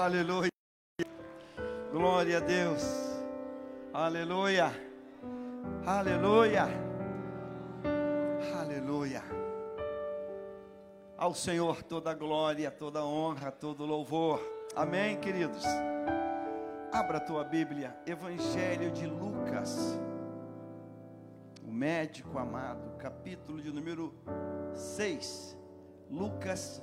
Aleluia. Glória a Deus. Aleluia. Aleluia. Aleluia. Ao Senhor toda glória, toda honra, todo louvor. Amém, queridos. Abra a tua Bíblia, Evangelho de Lucas, o médico amado, capítulo de número 6. Lucas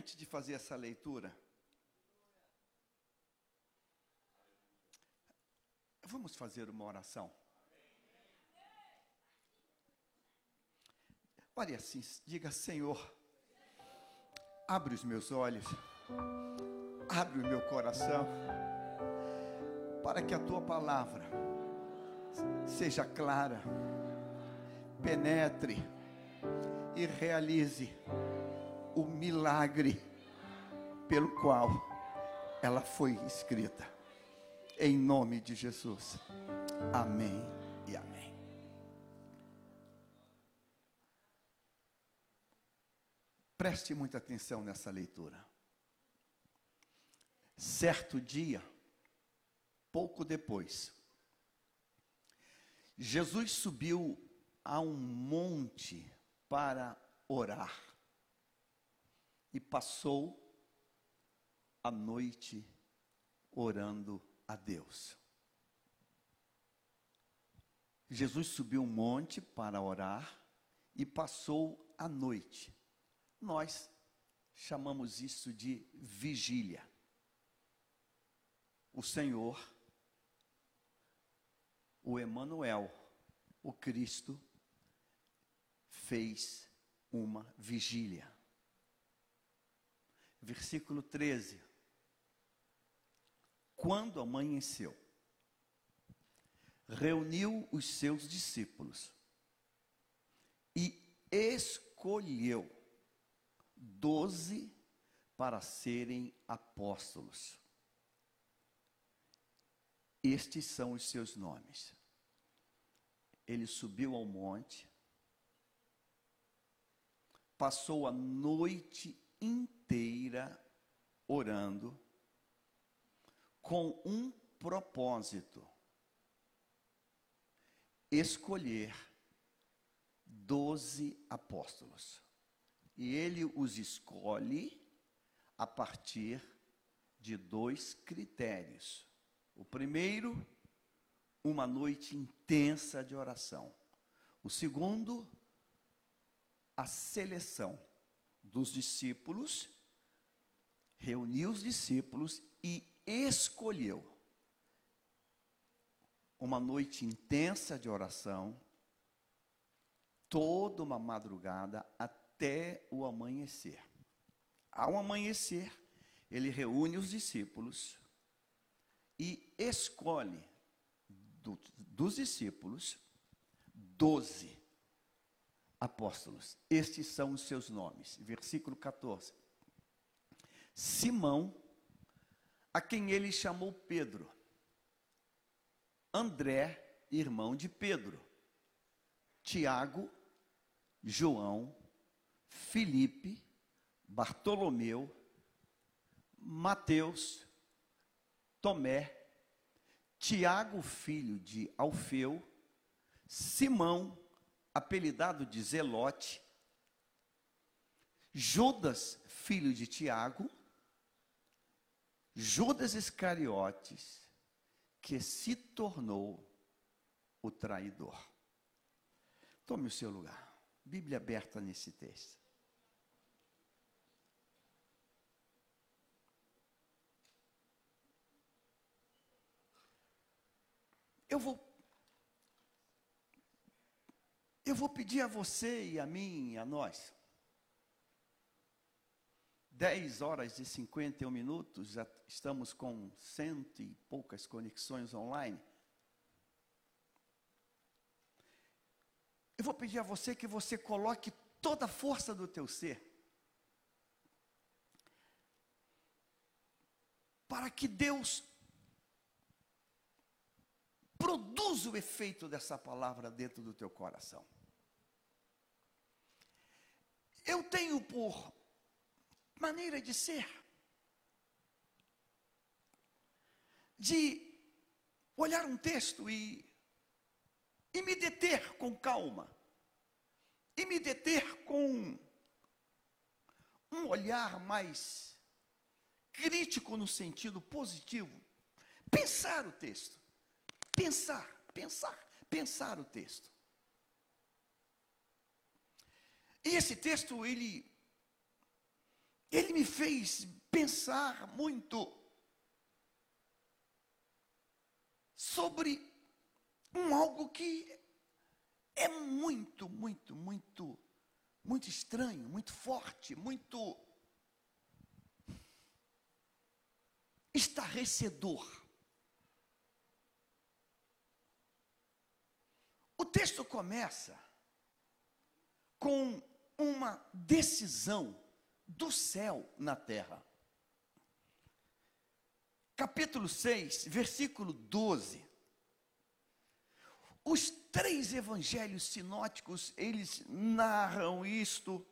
Antes de fazer essa leitura, vamos fazer uma oração. Ore assim, diga: Senhor, abre os meus olhos, abre o meu coração, para que a tua palavra seja clara, penetre e realize o milagre pelo qual ela foi escrita. Em nome de Jesus. Amém e amém. Preste muita atenção nessa leitura. Certo dia, pouco depois, Jesus subiu a um monte para orar e passou a noite orando a Deus. Jesus subiu um monte para orar e passou a noite. Nós chamamos isso de vigília. O Senhor, o Emanuel, o Cristo, fez uma vigília. Versículo 13. Quando amanheceu, reuniu os seus discípulos e escolheu doze para serem apóstolos. Estes são os seus nomes. Ele subiu ao monte, passou a noite inteira orando, com um propósito: escolher doze apóstolos. E ele os escolhe a partir de dois critérios. O primeiro, uma noite intensa de oração. O segundo, a seleção dos discípulos, reuniu os discípulos e escolheu uma noite intensa de oração, toda uma madrugada até o amanhecer. Ao amanhecer, ele reúne os discípulos e escolhe do, dos discípulos doze apóstolos. Estes são os seus nomes. Versículo 14. Simão, a quem ele chamou Pedro. André, irmão de Pedro. Tiago, João, Felipe, Bartolomeu, Mateus, Tomé, Tiago, filho de Alfeu, Simão, apelidado de Zelote, Judas, filho de Tiago, Judas Iscariotes, que se tornou o traidor. Tome o seu lugar. Bíblia aberta nesse texto. Eu vou eu vou pedir a você e a mim e a nós. 10 horas e 51 minutos, já estamos com cento e poucas conexões online. Eu vou pedir a você que você coloque toda a força do teu ser, para que Deus produza o efeito dessa palavra dentro do teu coração. Eu tenho por maneira de ser, de olhar um texto e, e me deter com calma, e me deter com um olhar mais crítico no sentido positivo. Pensar o texto. Pensar, pensar, pensar o texto. E esse texto, ele, ele me fez pensar muito sobre um algo que é muito, muito, muito, muito estranho, muito forte, muito estarrecedor. O texto começa com uma decisão do céu na terra. Capítulo 6, versículo 12. Os três evangelhos sinóticos, eles narram isto,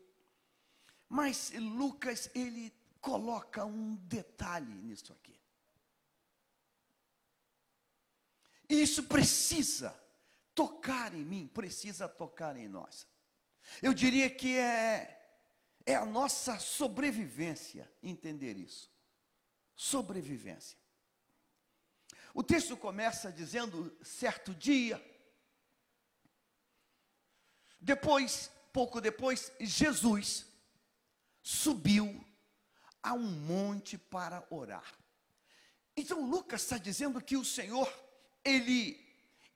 mas Lucas, ele coloca um detalhe nisso aqui. Isso precisa tocar em mim, precisa tocar em nós. Eu diria que é, é a nossa sobrevivência entender isso. Sobrevivência. O texto começa dizendo: certo dia, depois, pouco depois, Jesus subiu a um monte para orar. Então Lucas está dizendo que o Senhor, ele,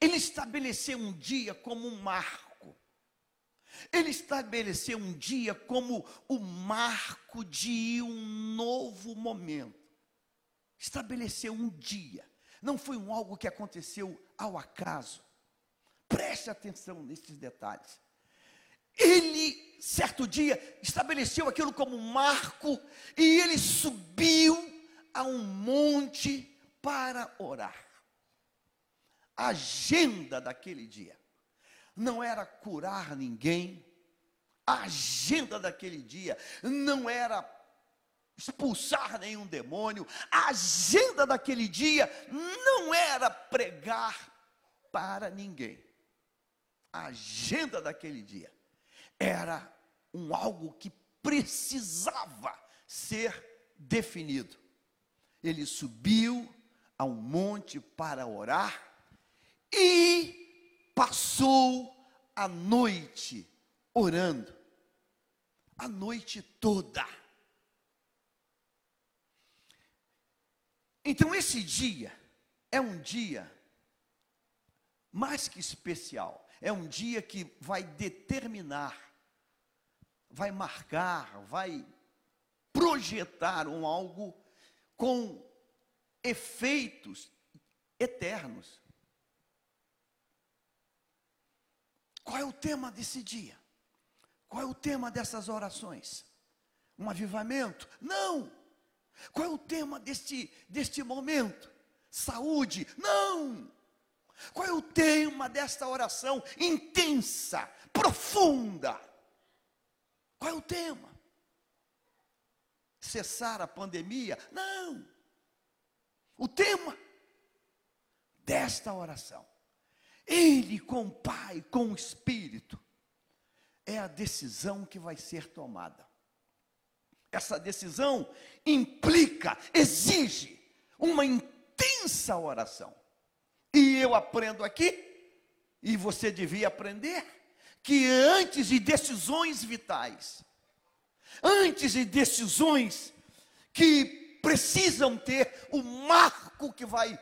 ele estabeleceu um dia como um marco. Ele estabeleceu um dia como o marco de um novo momento. Estabeleceu um dia. Não foi um algo que aconteceu ao acaso. Preste atenção nesses detalhes. Ele, certo dia, estabeleceu aquilo como marco e ele subiu a um monte para orar. A agenda daquele dia não era curar ninguém, a agenda daquele dia não era expulsar nenhum demônio, a agenda daquele dia não era pregar para ninguém. A agenda daquele dia era um algo que precisava ser definido. Ele subiu a um monte para orar e passou a noite orando. A noite toda. Então esse dia é um dia mais que especial. É um dia que vai determinar vai marcar, vai projetar um algo com efeitos eternos. Qual é o tema desse dia? Qual é o tema dessas orações? Um avivamento? Não! Qual é o tema deste, deste momento? Saúde? Não! Qual é o tema desta oração intensa, profunda? Qual é o tema? Cessar a pandemia? Não. O tema desta oração, Ele com o Pai, com o Espírito, é a decisão que vai ser tomada. Essa decisão implica, exige uma intensa oração. E eu aprendo aqui, e você devia aprender, que antes de decisões vitais, antes de decisões que precisam ter o marco que vai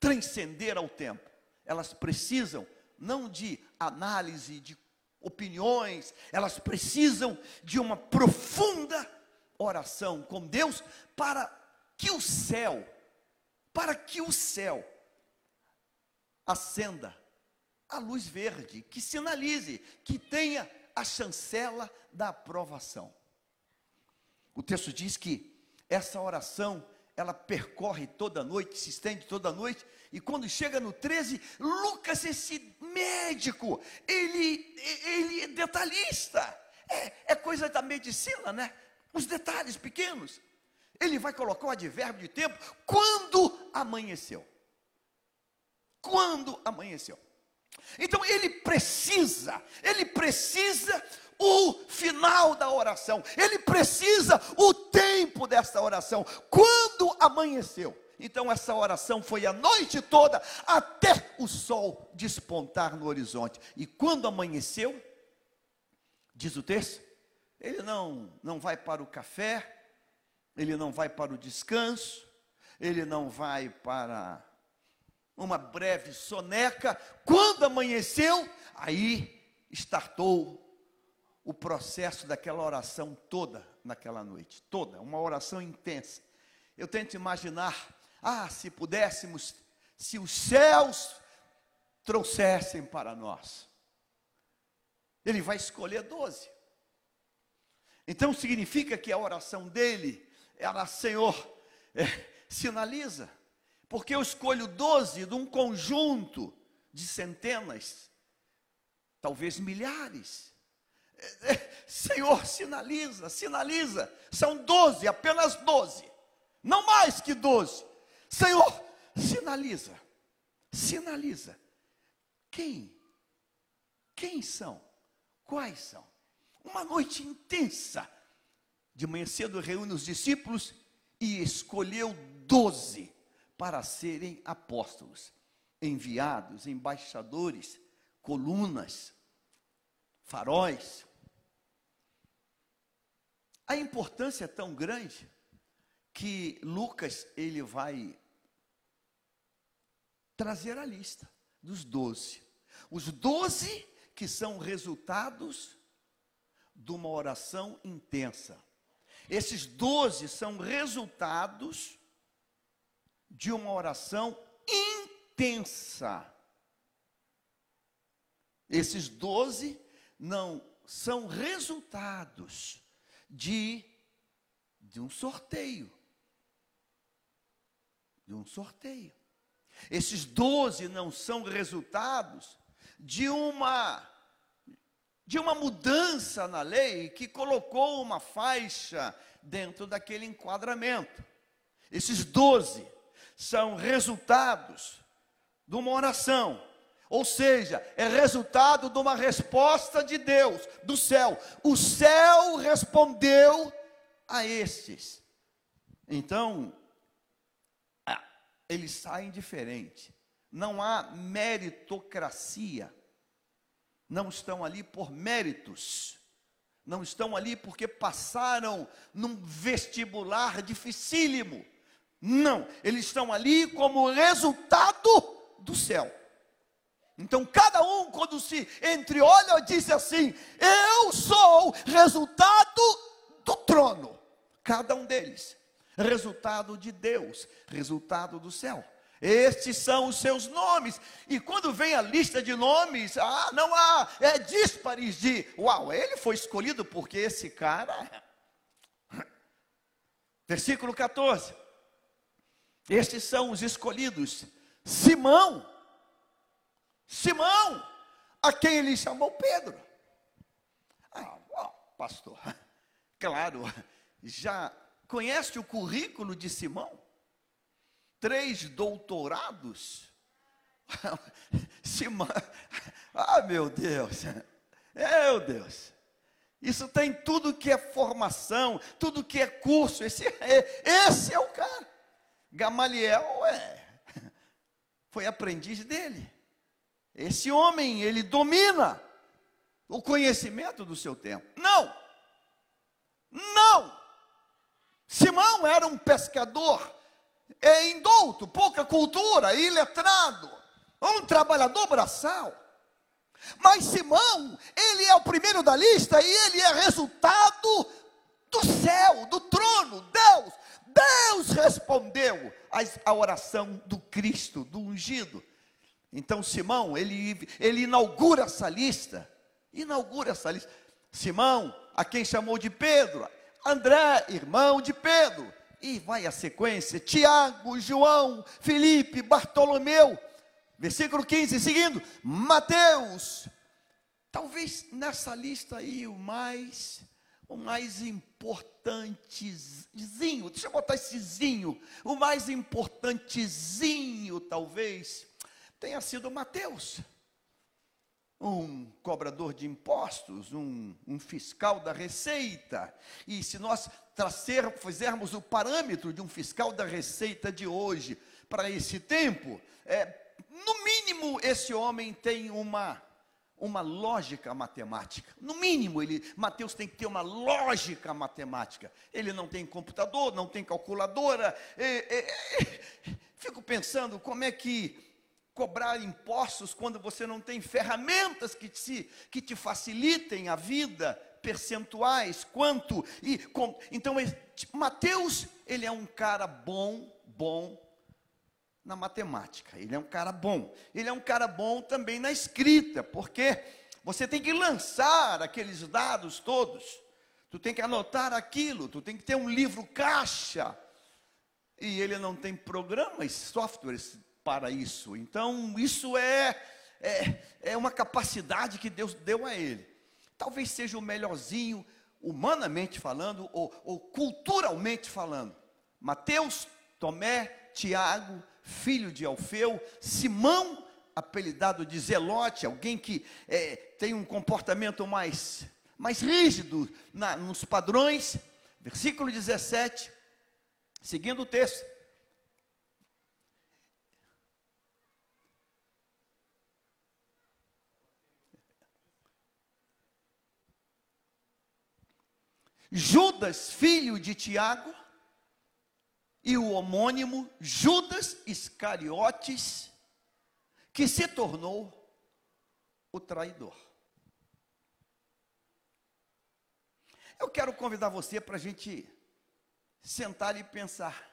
transcender ao tempo, elas precisam não de análise de opiniões, elas precisam de uma profunda oração com Deus para que o céu, para que o céu acenda a luz verde, que sinalize, que tenha a chancela da aprovação. O texto diz que essa oração, ela percorre toda noite, se estende toda noite, e quando chega no 13, Lucas, esse médico, ele, ele é detalhista, é, é coisa da medicina, né? Os detalhes pequenos. Ele vai colocar o advérbio de tempo quando amanheceu. Quando amanheceu. Então ele precisa, ele precisa o final da oração, ele precisa o tempo desta oração, quando amanheceu. Então essa oração foi a noite toda até o sol despontar no horizonte. E quando amanheceu, diz o texto, ele não não vai para o café, ele não vai para o descanso, ele não vai para uma breve soneca. Quando amanheceu, aí startou o processo daquela oração toda naquela noite, toda, uma oração intensa. Eu tento imaginar, ah, se pudéssemos, se os céus trouxessem para nós. Ele vai escolher doze. Então significa que a oração dele, ela, Senhor, é, sinaliza, porque eu escolho doze de um conjunto de centenas, talvez milhares Senhor, sinaliza, sinaliza. São doze, apenas doze. Não mais que doze. Senhor, sinaliza, sinaliza. Quem? Quem são? Quais são? Uma noite intensa. De manhã cedo reúne os discípulos e escolheu doze para serem apóstolos, enviados, embaixadores, colunas, faróis, a importância é tão grande que Lucas ele vai trazer a lista dos doze. Os doze que são resultados de uma oração intensa. Esses doze são resultados de uma oração intensa. Esses doze não são resultados de, de um sorteio. De um sorteio. Esses doze não são resultados de uma de uma mudança na lei que colocou uma faixa dentro daquele enquadramento. Esses doze são resultados de uma oração ou seja, é resultado de uma resposta de Deus, do céu. O céu respondeu a estes. Então, eles saem diferente. Não há meritocracia. Não estão ali por méritos. Não estão ali porque passaram num vestibular dificílimo. Não, eles estão ali como resultado do céu. Então, cada um, quando se entreolha, diz assim: Eu sou resultado do trono. Cada um deles, resultado de Deus, resultado do céu. Estes são os seus nomes. E quando vem a lista de nomes, ah, não há é díspares de, uau, ele foi escolhido porque esse cara. Versículo 14. Estes são os escolhidos: Simão, Simão, a quem ele chamou Pedro. Ah, pastor, claro, já conhece o currículo de Simão? Três doutorados. Simão, ah, meu Deus, meu Deus. Isso tem tudo que é formação, tudo que é curso. Esse é, esse é o cara. Gamaliel é, foi aprendiz dele. Esse homem, ele domina o conhecimento do seu tempo. Não! Não! Simão era um pescador é indouto, pouca cultura, iletrado, um trabalhador braçal. Mas Simão, ele é o primeiro da lista e ele é resultado do céu, do trono, Deus. Deus respondeu à oração do Cristo, do ungido. Então Simão, ele, ele inaugura essa lista Inaugura essa lista. Simão, a quem chamou de Pedro, André, irmão de Pedro, e vai a sequência: Tiago, João, Felipe, Bartolomeu, versículo 15, seguindo, Mateus. Talvez nessa lista aí o mais o mais importantezinho, deixa eu botar essezinho, o mais importantezinho talvez tenha sido Mateus um cobrador de impostos, um, um, fiscal da Receita. E se nós trazer, fizermos o parâmetro de um fiscal da Receita de hoje para esse tempo, é, no mínimo esse homem tem uma uma lógica matemática. No mínimo, ele, Mateus tem que ter uma lógica matemática. Ele não tem computador, não tem calculadora. É, é, é, fico pensando como é que cobrar impostos quando você não tem ferramentas que te, que te facilitem a vida, percentuais, quanto. E, com, então, Mateus, ele é um cara bom, bom na matemática, ele é um cara bom. Ele é um cara bom também na escrita, porque você tem que lançar aqueles dados todos, tu tem que anotar aquilo, tu tem que ter um livro caixa. E ele não tem programas, softwares para isso. Então, isso é, é, é uma capacidade que Deus deu a ele. Talvez seja o melhorzinho, humanamente falando, ou, ou culturalmente falando. Mateus, Tomé, Tiago, filho de Alfeu, Simão, apelidado de Zelote, alguém que é, tem um comportamento mais, mais rígido na, nos padrões. Versículo 17, seguindo o texto. Judas, filho de Tiago, e o homônimo Judas Iscariotes, que se tornou o traidor. Eu quero convidar você para a gente sentar e pensar.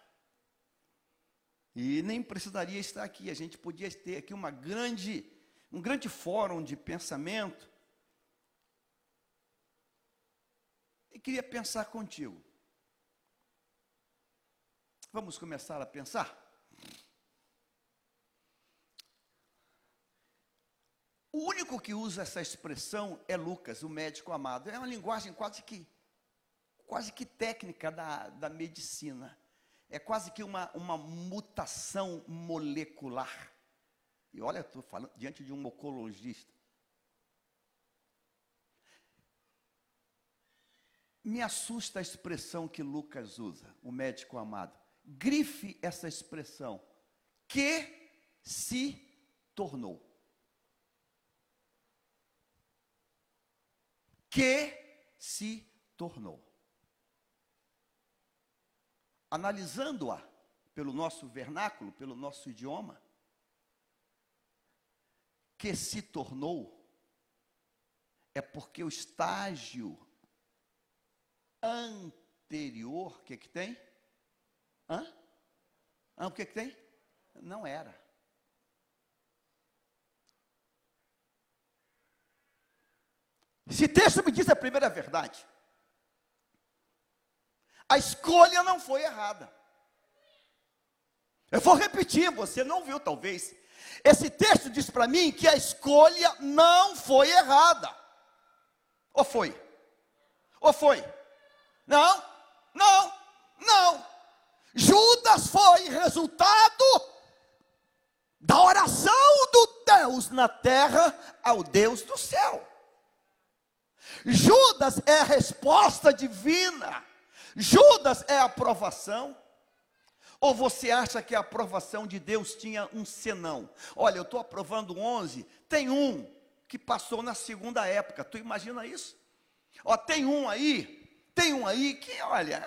E nem precisaria estar aqui, a gente podia ter aqui uma grande, um grande fórum de pensamento e queria pensar contigo. Vamos começar a pensar? O único que usa essa expressão é Lucas, o médico amado. É uma linguagem quase que, quase que técnica da, da medicina. É quase que uma, uma mutação molecular. E olha, estou falando diante de um oncologista. Me assusta a expressão que Lucas usa, o médico amado. Grife essa expressão. Que se tornou. Que se tornou. Analisando-a pelo nosso vernáculo, pelo nosso idioma, que se tornou é porque o estágio anterior, o que que tem? Hã? Hã, o que que tem? Não era. Esse texto me diz a primeira verdade. A escolha não foi errada. Eu vou repetir, você não viu talvez. Esse texto diz para mim que a escolha não foi errada. Ou foi? Ou foi? Não, não, não. Judas foi resultado da oração do Deus na terra ao Deus do céu. Judas é a resposta divina. Judas é a aprovação. Ou você acha que a aprovação de Deus tinha um senão? Olha, eu estou aprovando 11, tem um que passou na segunda época. Tu imagina isso? Ó, tem um aí tem um aí que, olha,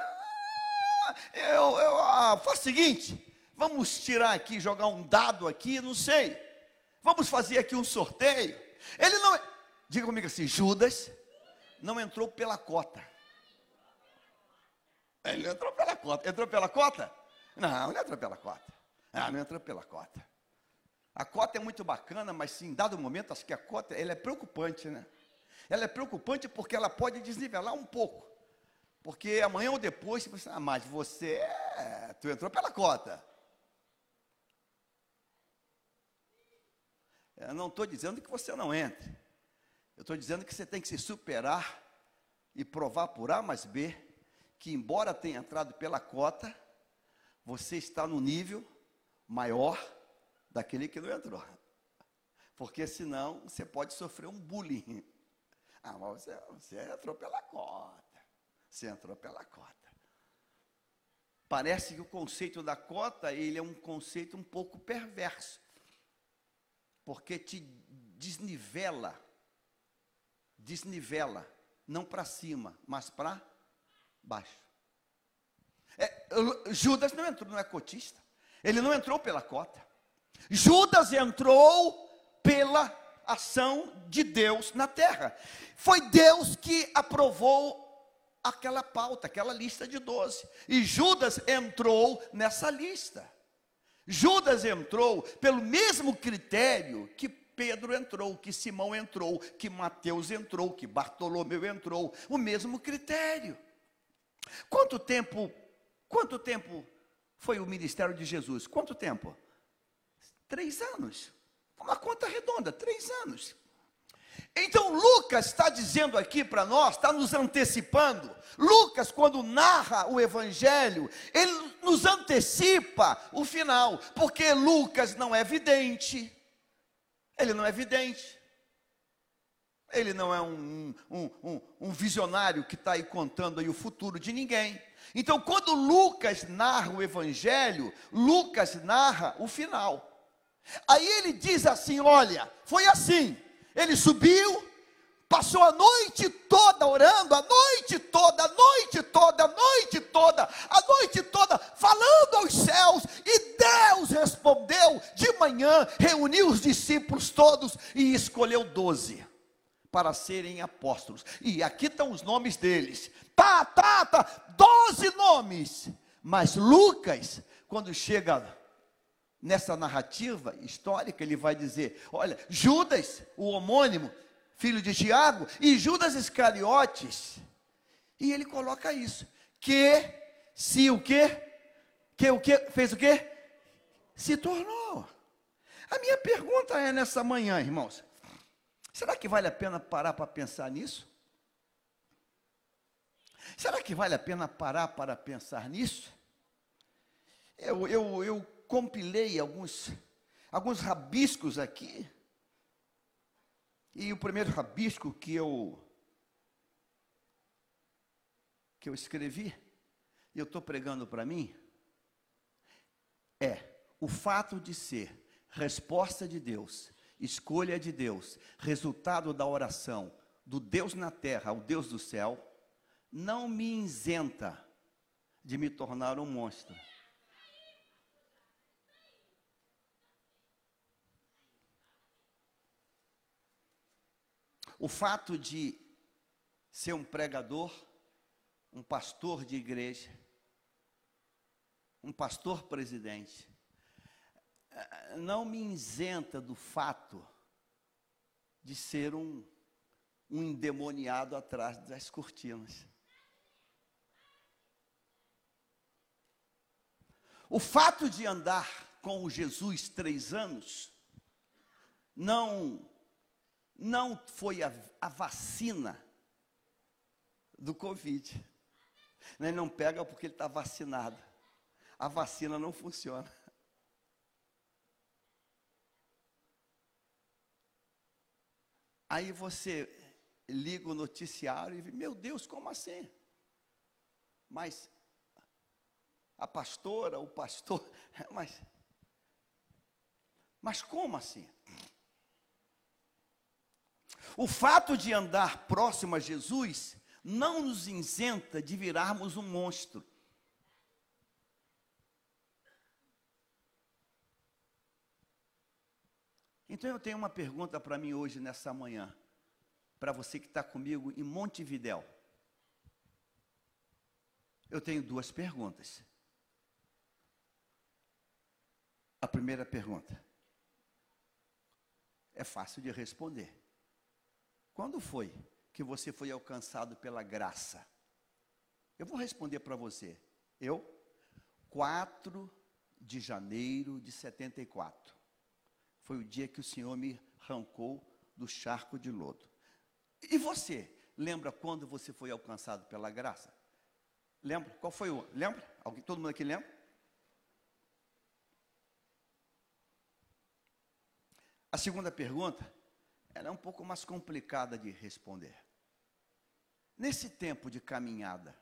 eu, eu ah, o seguinte, vamos tirar aqui, jogar um dado aqui, não sei. Vamos fazer aqui um sorteio. Ele não, diga comigo assim, Judas não entrou pela cota. Ele entrou pela cota. Entrou pela cota? Não, não entrou pela cota. Ah, não entrou pela cota. A cota é muito bacana, mas sim, em dado momento, acho que a cota ela é preocupante, né? Ela é preocupante porque ela pode desnivelar um pouco. Porque amanhã ou depois, você ah, mas você, é, tu entrou pela cota. Eu não estou dizendo que você não entre. Eu estou dizendo que você tem que se superar e provar por A mais B que, embora tenha entrado pela cota, você está no nível maior daquele que não entrou. Porque senão você pode sofrer um bullying. Ah, mas você, você entrou pela cota. Você entrou pela cota. Parece que o conceito da cota, ele é um conceito um pouco perverso. Porque te desnivela. Desnivela. Não para cima, mas para baixo. É, Judas não entrou, não é cotista. Ele não entrou pela cota. Judas entrou pela ação de Deus na terra. Foi Deus que aprovou aquela pauta, aquela lista de doze. E Judas entrou nessa lista. Judas entrou pelo mesmo critério que Pedro entrou, que Simão entrou, que Mateus entrou, que Bartolomeu entrou, o mesmo critério. Quanto tempo, quanto tempo foi o ministério de Jesus? Quanto tempo? Três anos. Uma conta redonda, três anos. Então Lucas está dizendo aqui para nós, está nos antecipando. Lucas, quando narra o Evangelho, ele nos antecipa o final, porque Lucas não é vidente. Ele não é vidente. Ele não é um, um, um, um visionário que está aí contando aí o futuro de ninguém. Então, quando Lucas narra o Evangelho, Lucas narra o final. Aí ele diz assim: olha, foi assim. Ele subiu, passou a noite toda orando, a noite toda, a noite toda, a noite toda, a noite toda, falando aos céus, e Deus respondeu de manhã, reuniu os discípulos todos e escolheu doze para serem apóstolos. E aqui estão os nomes deles. Tá, tá, tá, doze nomes. Mas Lucas, quando chega nessa narrativa histórica, ele vai dizer: olha, Judas, o homônimo, filho de Tiago, e Judas Iscariotes. E ele coloca isso: que se o que? Que o que? Fez o que? Se tornou. A minha pergunta é nessa manhã, irmãos: será que vale a pena parar para pensar nisso? Será que vale a pena parar para pensar nisso? Eu, eu, eu compilei alguns, alguns rabiscos aqui. E o primeiro rabisco que eu que eu escrevi, e eu estou pregando para mim, é o fato de ser resposta de Deus, escolha de Deus, resultado da oração do Deus na terra, o Deus do céu, não me isenta de me tornar um monstro. O fato de ser um pregador, um pastor de igreja, um pastor presidente, não me isenta do fato de ser um, um endemoniado atrás das cortinas. O fato de andar com o Jesus três anos não não foi a, a vacina do Covid. Ele não pega porque ele está vacinado. A vacina não funciona. Aí você liga o noticiário e diz, meu Deus, como assim? Mas a pastora, o pastor, mas, mas como assim? O fato de andar próximo a Jesus não nos isenta de virarmos um monstro. Então eu tenho uma pergunta para mim hoje, nessa manhã, para você que está comigo em Montevidéu. Eu tenho duas perguntas. A primeira pergunta é fácil de responder. Quando foi que você foi alcançado pela graça? Eu vou responder para você. Eu, 4 de janeiro de 74. Foi o dia que o Senhor me arrancou do charco de lodo. E você, lembra quando você foi alcançado pela graça? Lembra? Qual foi o? Lembra? Alguém, todo mundo aqui lembra? A segunda pergunta, ela é um pouco mais complicada de responder. Nesse tempo de caminhada,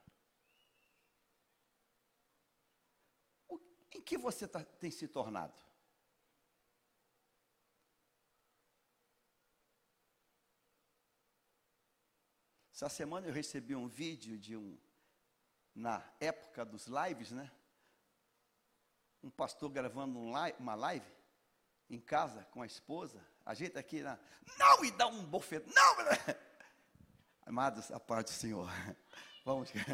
em que você tá, tem se tornado? Essa semana eu recebi um vídeo de um, na época dos lives, né? Um pastor gravando um live, uma live em casa com a esposa, ajeita aqui, na, não, e dá um bofetão, não! Amados, a paz do Senhor. Vamos.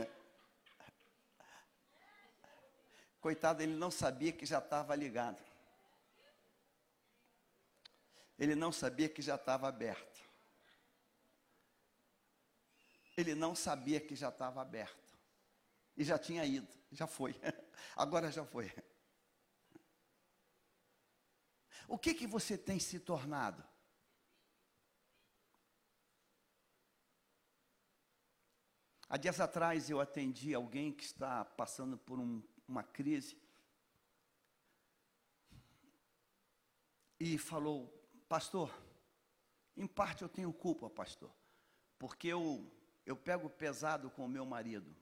Coitado, ele não sabia que já estava ligado. Ele não sabia que já estava aberto. Ele não sabia que já estava aberto. E já tinha ido, já foi. Agora já foi. O que que você tem se tornado? Há dias atrás eu atendi alguém que está passando por um, uma crise e falou, pastor, em parte eu tenho culpa, pastor, porque eu, eu pego pesado com o meu marido.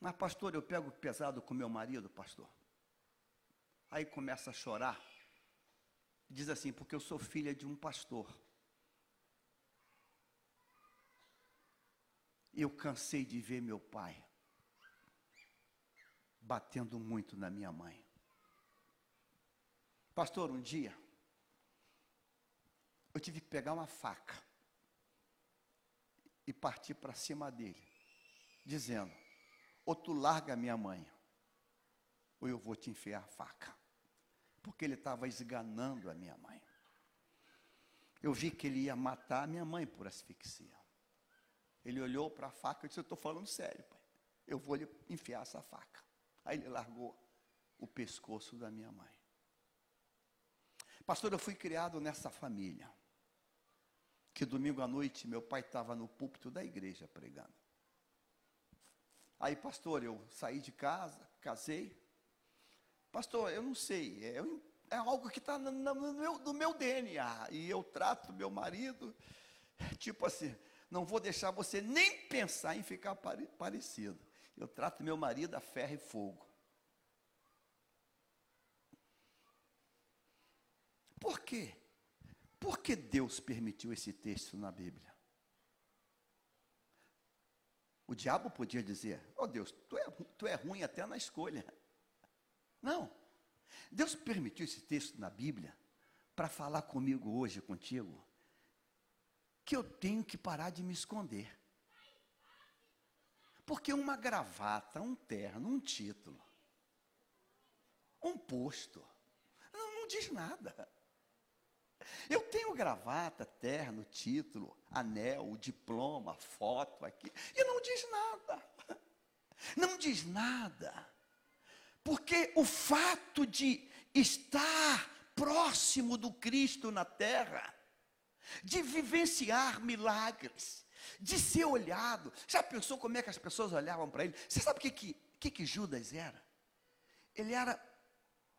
Mas, pastor, eu pego pesado com meu marido, pastor. Aí começa a chorar. Diz assim: porque eu sou filha de um pastor. Eu cansei de ver meu pai batendo muito na minha mãe. Pastor, um dia eu tive que pegar uma faca e partir para cima dele, dizendo: ou tu larga minha mãe, ou eu vou te enfiar a faca. Porque ele estava esganando a minha mãe. Eu vi que ele ia matar a minha mãe por asfixia. Ele olhou para a faca e disse: Eu estou falando sério, pai. Eu vou lhe enfiar essa faca. Aí ele largou o pescoço da minha mãe. Pastor, eu fui criado nessa família. Que domingo à noite meu pai estava no púlpito da igreja pregando. Aí, pastor, eu saí de casa, casei. Pastor, eu não sei, é, é algo que está no, no, meu, no meu DNA. E eu trato meu marido, tipo assim, não vou deixar você nem pensar em ficar pare, parecido. Eu trato meu marido a ferro e fogo. Por quê? Por que Deus permitiu esse texto na Bíblia? O diabo podia dizer: Oh Deus, tu é, tu é ruim até na escolha. Não. Deus permitiu esse texto na Bíblia para falar comigo hoje, contigo, que eu tenho que parar de me esconder. Porque uma gravata, um terno, um título, um posto, não, não diz nada. Eu tenho gravata, terno, título, anel, diploma, foto aqui, e não diz nada. Não diz nada. Porque o fato de estar próximo do Cristo na terra, de vivenciar milagres, de ser olhado. Já pensou como é que as pessoas olhavam para ele? Você sabe o que, que, que, que Judas era? Ele era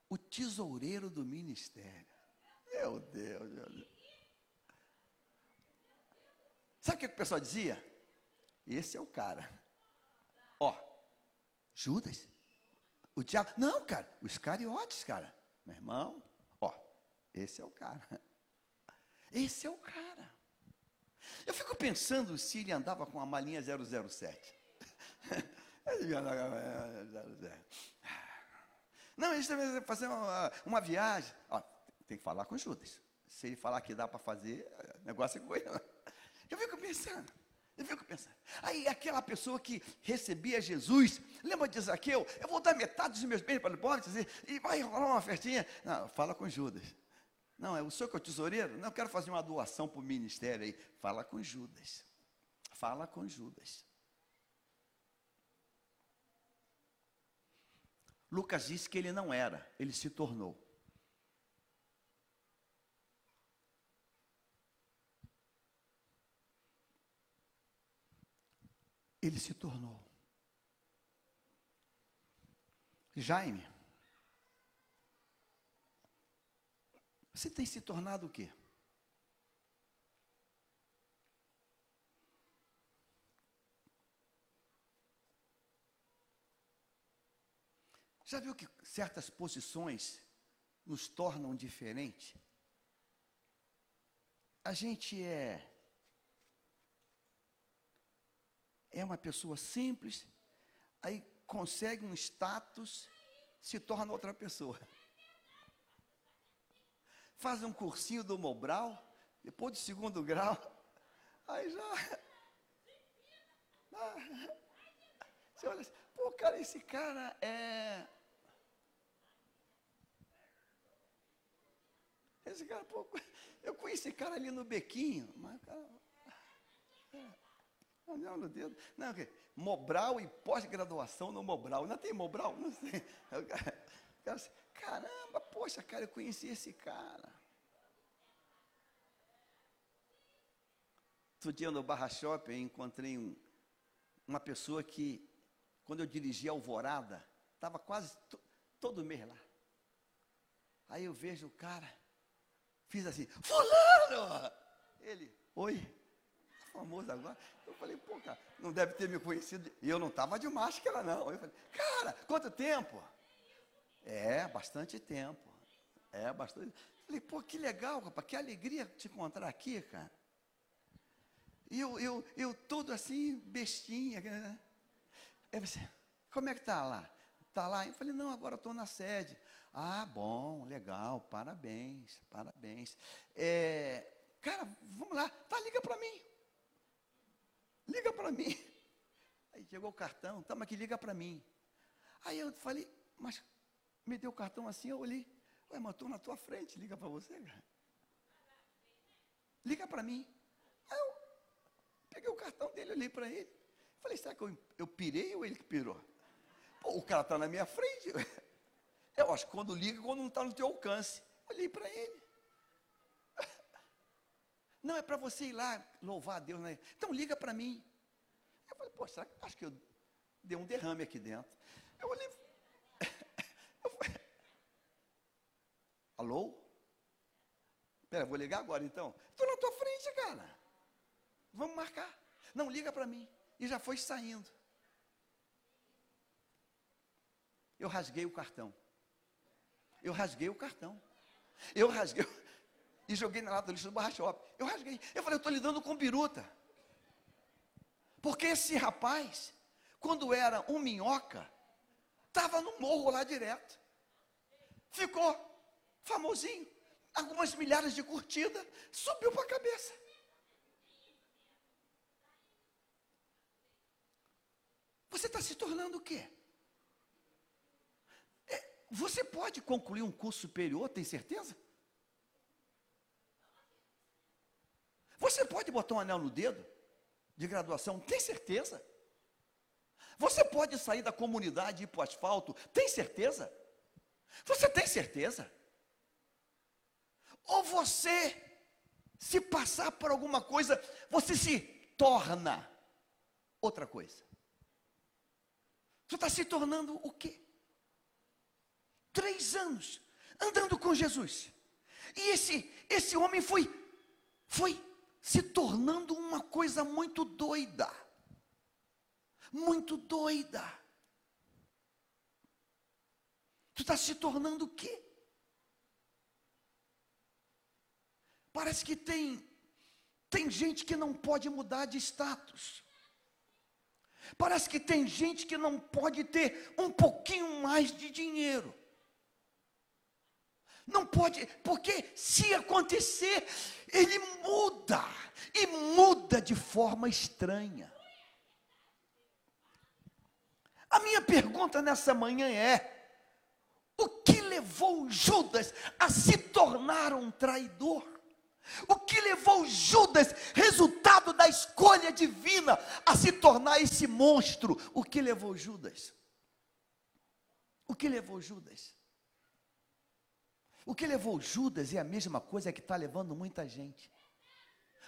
o tesoureiro do ministério. Meu Deus, meu Deus. Sabe o que o pessoal dizia? Esse é o cara. Ó, Judas, o diabo. Não, cara, os cariotes, cara. Meu irmão, ó, esse é o cara. Esse é o cara. Eu fico pensando se ele andava com a malinha 007. Não, ele está fazendo uma, uma viagem. Ó, tem que falar com Judas. Se ele falar que dá para fazer, negócio é ele. Eu fico pensando. Eu fico pensando. Aí aquela pessoa que recebia Jesus, lembra de Zaqueu? Eu vou dar metade dos meus bens para os pobres e vai rolar uma festinha. Não, fala com Judas. Não, é o senhor que é o tesoureiro? Não, eu quero fazer uma doação para o ministério aí. Fala com Judas. Fala com Judas. Lucas disse que ele não era, ele se tornou. Ele se tornou. Jaime, você tem se tornado o quê? Já viu que certas posições nos tornam diferentes? A gente é é uma pessoa simples, aí consegue um status, se torna outra pessoa. Faz um cursinho do Mobral, depois do segundo grau, aí já. Você olha assim, pô, cara, esse cara é. Esse cara, pô, eu conheci esse cara ali no bequinho, mas cara. É. Anel no dedo. Não. Mobral e pós-graduação no Mobral. Não tem Mobral? Não sei. Assim, caramba, poxa, cara, eu conheci esse cara. Outro dia no Barra Shopping encontrei um, uma pessoa que, quando eu dirigi a Alvorada, estava quase todo mês lá. Aí eu vejo o cara, fiz assim, fulano! Ele, oi, famoso agora. Eu falei, pô, cara, não deve ter me conhecido. E eu não estava de máscara, não. Eu falei, cara, quanto tempo? É, bastante tempo. É, bastante. Eu falei, pô, que legal, rapaz, que alegria te encontrar aqui, cara. E eu, eu, eu todo assim, bestinha. Né? Aí você, como é que tá lá? Tá lá? Eu falei, não, agora estou na sede. Ah, bom, legal, parabéns, parabéns. É, cara, vamos lá, tá, liga para mim. Liga para mim. Aí chegou o cartão, tá, mas que liga para mim. Aí eu falei, mas me deu o cartão assim, eu olhei. Ué, mas estou na tua frente, liga para você, cara. Liga para mim. Aí eu peguei o cartão dele, olhei para ele. Falei, será que eu, eu pirei ou ele que pirou? Pô, o cara está na minha frente. Eu acho que quando liga, quando não está no teu alcance. Olhei para ele. Não, é para você ir lá louvar a Deus. Né? Então liga para mim. Eu falei, pô, será que acho que eu dei um derrame aqui dentro? Eu olhei. Eu falei, Alô? Pera, vou ligar agora então. Estou na tua frente, cara. Vamos marcar. Não, liga para mim. E já foi saindo. Eu rasguei o cartão. Eu rasguei o cartão. Eu rasguei e joguei na lata do lixo do Barra Shopping. Eu rasguei. Eu falei, eu estou lidando com biruta. Porque esse rapaz, quando era um minhoca, estava no morro lá direto. Ficou famosinho. Algumas milhares de curtidas, subiu para a cabeça. Você está se tornando o quê? É, você pode concluir um curso superior, tem certeza? Você pode botar um anel no dedo de graduação? Tem certeza? Você pode sair da comunidade e ir para o asfalto? Tem certeza? Você tem certeza? Ou você, se passar por alguma coisa, você se torna outra coisa? Você está se tornando o quê? Três anos andando com Jesus. E esse, esse homem foi, foi se tornando uma coisa muito doida. Muito doida. Tu está se tornando o quê? Parece que tem tem gente que não pode mudar de status. Parece que tem gente que não pode ter um pouquinho mais de dinheiro. Não pode, porque se acontecer, ele de forma estranha. A minha pergunta nessa manhã é: O que levou Judas a se tornar um traidor? O que levou Judas, resultado da escolha divina, a se tornar esse monstro? O que levou Judas? O que levou Judas? O que levou Judas é a mesma coisa que está levando muita gente.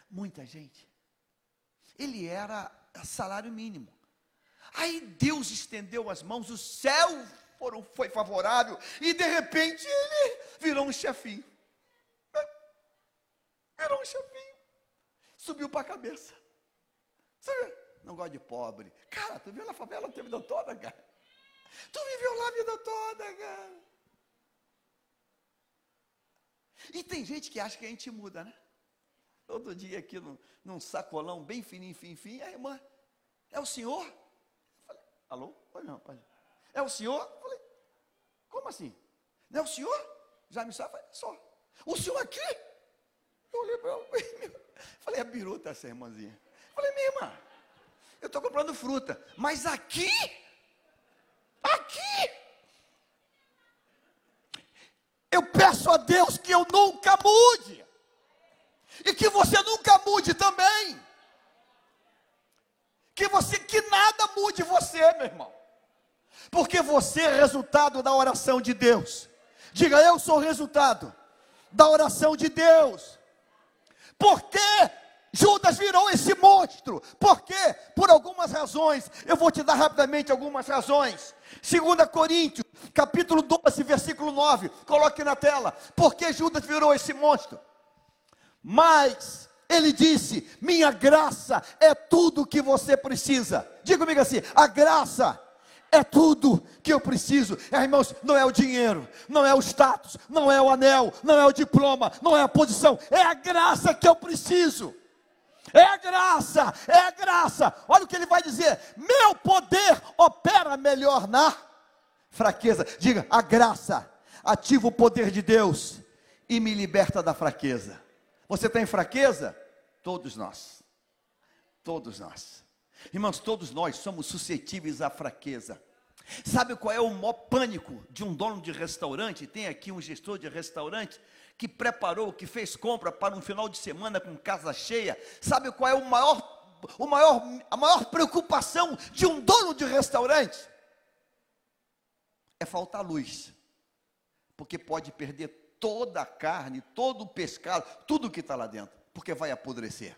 Muita gente. Ele era salário mínimo. Aí Deus estendeu as mãos, o céu foram, foi favorável, e de repente ele virou um chefinho. Virou um chefinho. Subiu para a cabeça. Não gosta de pobre. Cara, tu viu na favela a vida toda, cara? Tu viveu lá a vida toda, cara. E tem gente que acha que a gente muda, né? Todo dia aqui num, num sacolão bem fininho, fim, fim. A irmã, é o senhor? Eu falei, alô? Pai. É o senhor? Eu falei, como assim? Não é o senhor? Já me sabe? Só. O senhor aqui? Eu olhei para ela, falei, a biruta essa irmãzinha. Eu falei, minha irmã, eu estou comprando fruta, mas aqui? Aqui? Eu peço a Deus que eu nunca mude. E que você nunca mude também. Que você que nada mude você, meu irmão. Porque você é resultado da oração de Deus. Diga, eu sou resultado da oração de Deus. Por que Judas virou esse monstro? Por quê? Por algumas razões. Eu vou te dar rapidamente algumas razões. 2 Coríntios, capítulo 12, versículo 9. Coloque na tela. Por que Judas virou esse monstro? Mas ele disse: Minha graça é tudo que você precisa. Diga comigo assim: a graça é tudo que eu preciso. É, irmãos, não é o dinheiro, não é o status, não é o anel, não é o diploma, não é a posição, é a graça que eu preciso. É a graça, é a graça. Olha o que ele vai dizer: meu poder opera melhor na fraqueza. Diga, a graça ativa o poder de Deus e me liberta da fraqueza. Você tem fraqueza? Todos nós. Todos nós. Irmãos, todos nós somos suscetíveis à fraqueza. Sabe qual é o maior pânico de um dono de restaurante? Tem aqui um gestor de restaurante que preparou, que fez compra para um final de semana com casa cheia. Sabe qual é o maior, o maior, a maior preocupação de um dono de restaurante? É faltar luz, porque pode perder toda a carne, todo o pescado, tudo que está lá dentro, porque vai apodrecer.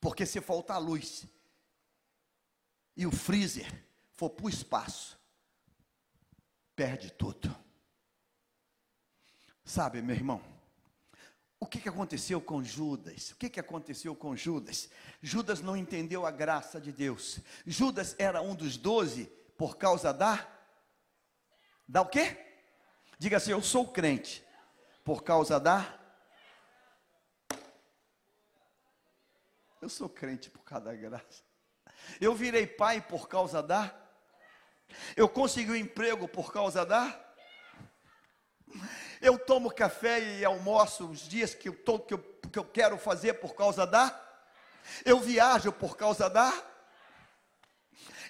Porque se faltar luz e o freezer for para o espaço, perde tudo. Sabe, meu irmão, o que, que aconteceu com Judas? O que, que aconteceu com Judas? Judas não entendeu a graça de Deus. Judas era um dos doze por causa da. Da o quê? Diga assim: Eu sou crente por causa da. Eu sou crente por causa da graça. Eu virei pai por causa da. Eu consegui um emprego por causa da. Eu tomo café e almoço os dias que eu, tô, que, eu, que eu quero fazer por causa da. Eu viajo por causa da.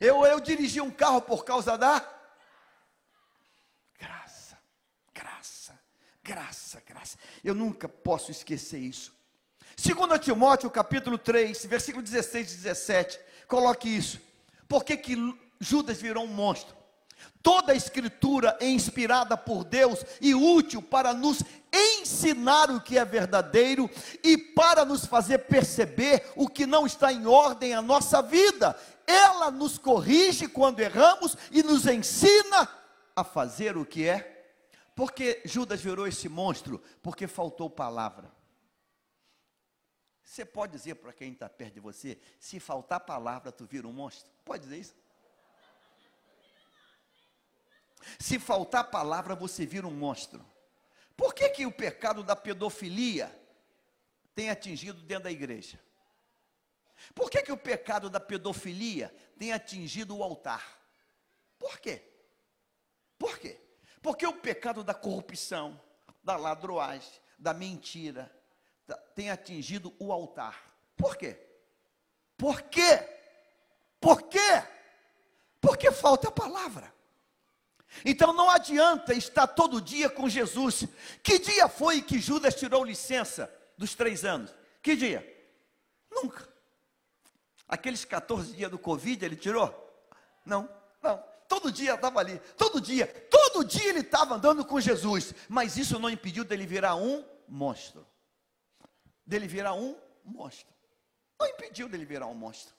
Eu, eu dirigi um carro por causa da. Graça, graça, graça. Eu nunca posso esquecer isso. Segundo Timóteo, capítulo 3, versículo 16 e 17, coloque isso. Por que, que Judas virou um monstro? Toda a escritura é inspirada por Deus e útil para nos ensinar o que é verdadeiro e para nos fazer perceber o que não está em ordem a nossa vida. Ela nos corrige quando erramos e nos ensina a fazer o que é. Porque Judas virou esse monstro? Porque faltou palavra. Você pode dizer para quem está perto de você, se faltar palavra, tu vira um monstro? Pode dizer isso? Se faltar palavra, você vira um monstro. Por que, que o pecado da pedofilia tem atingido dentro da igreja? Por que, que o pecado da pedofilia tem atingido o altar? Por quê? Por quê? Porque o pecado da corrupção, da ladroagem, da mentira, tem atingido o altar. Por quê? Por quê? Por quê? Porque falta a palavra. Então não adianta estar todo dia com Jesus. Que dia foi que Judas tirou licença dos três anos? Que dia? Nunca. Aqueles 14 dias do Covid ele tirou? Não, não. Todo dia estava ali, todo dia, todo dia ele estava andando com Jesus, mas isso não impediu dele virar um monstro. Dele virar um monstro. Não impediu dele virar um monstro.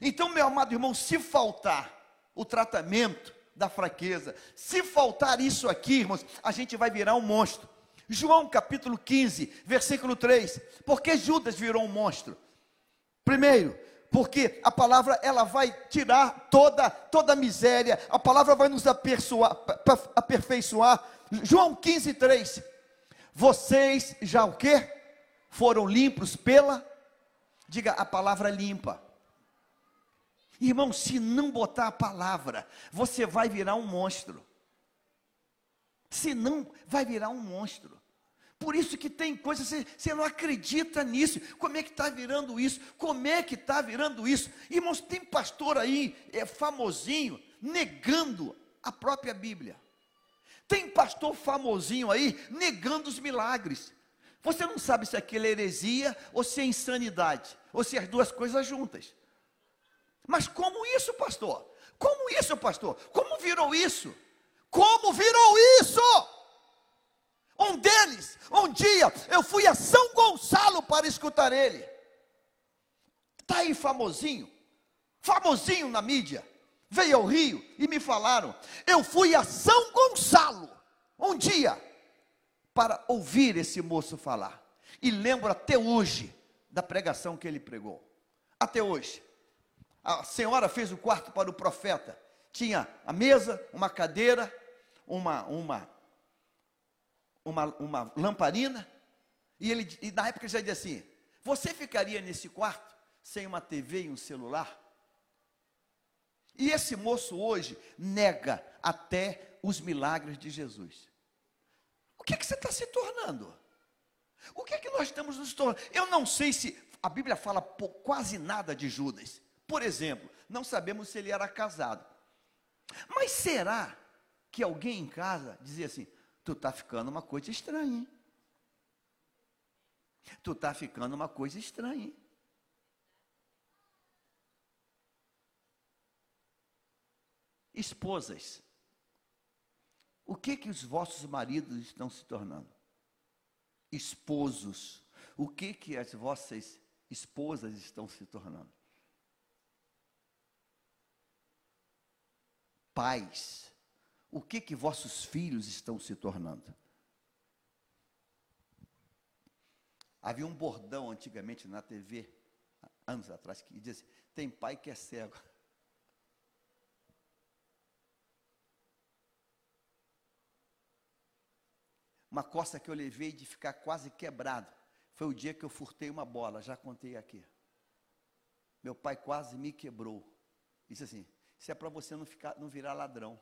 Então, meu amado irmão, se faltar o tratamento da fraqueza, se faltar isso aqui, irmãos, a gente vai virar um monstro. João capítulo 15, versículo 3. Por que Judas virou um monstro? Primeiro, porque a palavra ela vai tirar toda toda a miséria, a palavra vai nos aperfeiçoar. João 15, 3. Vocês já o que? Foram limpos pela, diga a palavra limpa. Irmão, se não botar a palavra, você vai virar um monstro. Se não, vai virar um monstro. Por isso que tem coisas, você, você não acredita nisso. Como é que está virando isso? Como é que está virando isso? Irmãos, tem pastor aí, é famosinho, negando a própria Bíblia. Tem pastor famosinho aí, negando os milagres. Você não sabe se aquilo é heresia ou se é insanidade, ou se é as duas coisas juntas. Mas como isso, pastor? Como isso, pastor? Como virou isso? Como virou isso? Um deles, um dia, eu fui a São Gonçalo para escutar ele. Está aí famosinho, famosinho na mídia. Veio ao Rio e me falaram. Eu fui a São Gonçalo um dia para ouvir esse moço falar. E lembro até hoje da pregação que ele pregou. Até hoje. A senhora fez o quarto para o profeta. Tinha a mesa, uma cadeira, uma, uma uma, uma lamparina, e, ele, e na época ele já dizia assim: Você ficaria nesse quarto sem uma TV e um celular? E esse moço hoje nega até os milagres de Jesus. O que, é que você está se tornando? O que é que nós estamos nos tornando? Eu não sei se a Bíblia fala quase nada de Judas. Por exemplo, não sabemos se ele era casado. Mas será que alguém em casa dizia assim: tu está ficando uma coisa estranha. Hein? Tu está ficando uma coisa estranha. Hein? Esposas, o que que os vossos maridos estão se tornando? Esposos, o que que as vossas esposas estão se tornando? Pais, o que que vossos filhos estão se tornando? Havia um bordão antigamente na TV, anos atrás, que dizia assim, tem pai que é cego. Uma costa que eu levei de ficar quase quebrado. Foi o dia que eu furtei uma bola, já contei aqui. Meu pai quase me quebrou. Disse assim: isso é para você não, ficar, não virar ladrão.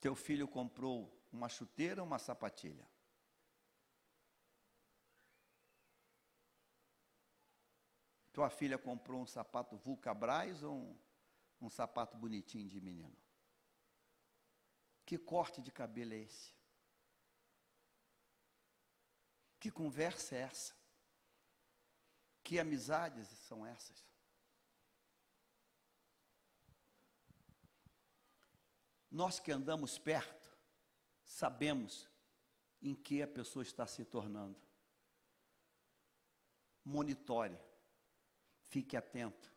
Teu filho comprou uma chuteira ou uma sapatilha? Tua filha comprou um sapato Vulcabras ou um, um sapato bonitinho de menino? Que corte de cabelo é esse? Que conversa é essa? Que amizades são essas? Nós que andamos perto, sabemos em que a pessoa está se tornando. Monitore, fique atento,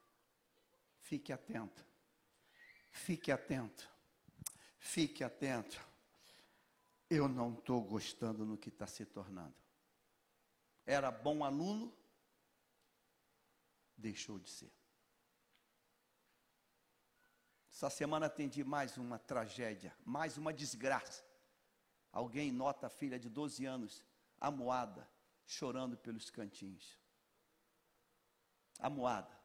fique atento, fique atento, fique atento. Eu não estou gostando no que está se tornando. Era bom aluno, deixou de ser. Essa semana atendi mais uma tragédia, mais uma desgraça. Alguém nota a filha de 12 anos, amuada, chorando pelos cantinhos. Amuada,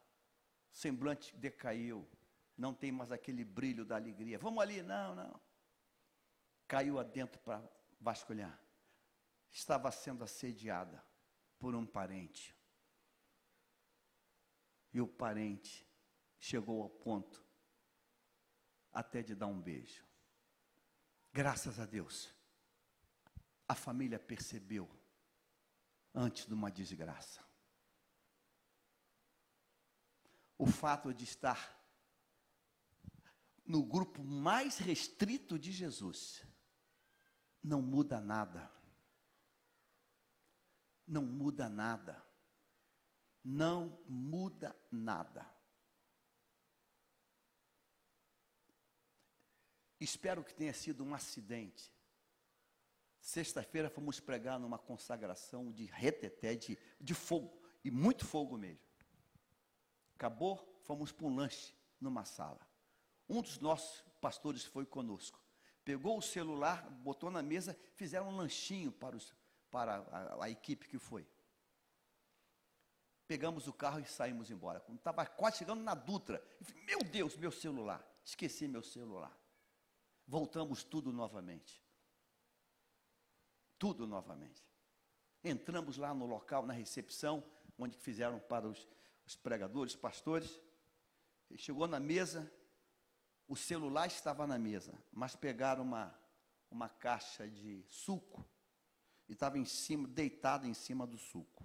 semblante decaiu, não tem mais aquele brilho da alegria. Vamos ali, não, não. Caiu adentro para vasculhar. Estava sendo assediada por um parente. e o parente chegou ao ponto até de dar um beijo. Graças a Deus, a família percebeu antes de uma desgraça. O fato de estar no grupo mais restrito de Jesus não muda nada. Não muda nada. Não muda nada. Espero que tenha sido um acidente. Sexta-feira fomos pregar numa consagração de reteté, de, de fogo, e muito fogo mesmo. Acabou, fomos para um lanche numa sala. Um dos nossos pastores foi conosco. Pegou o celular, botou na mesa, fizeram um lanchinho para, os, para a, a equipe que foi. Pegamos o carro e saímos embora. Estava quase chegando na Dutra, meu Deus, meu celular. Esqueci meu celular. Voltamos tudo novamente. Tudo novamente. Entramos lá no local, na recepção, onde fizeram para os, os pregadores, pastores. Ele chegou na mesa, o celular estava na mesa, mas pegaram uma, uma caixa de suco e estava em cima, deitado em cima do suco.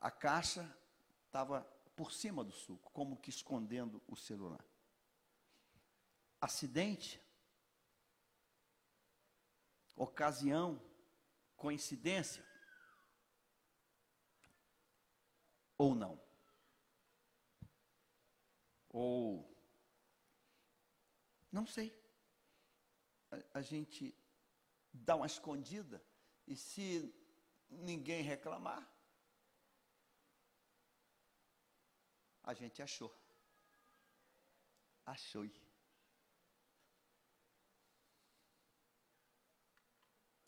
A caixa estava por cima do suco, como que escondendo o celular. Acidente, ocasião, coincidência ou não? Ou não sei. A, a gente dá uma escondida e se ninguém reclamar, a gente achou. Achou.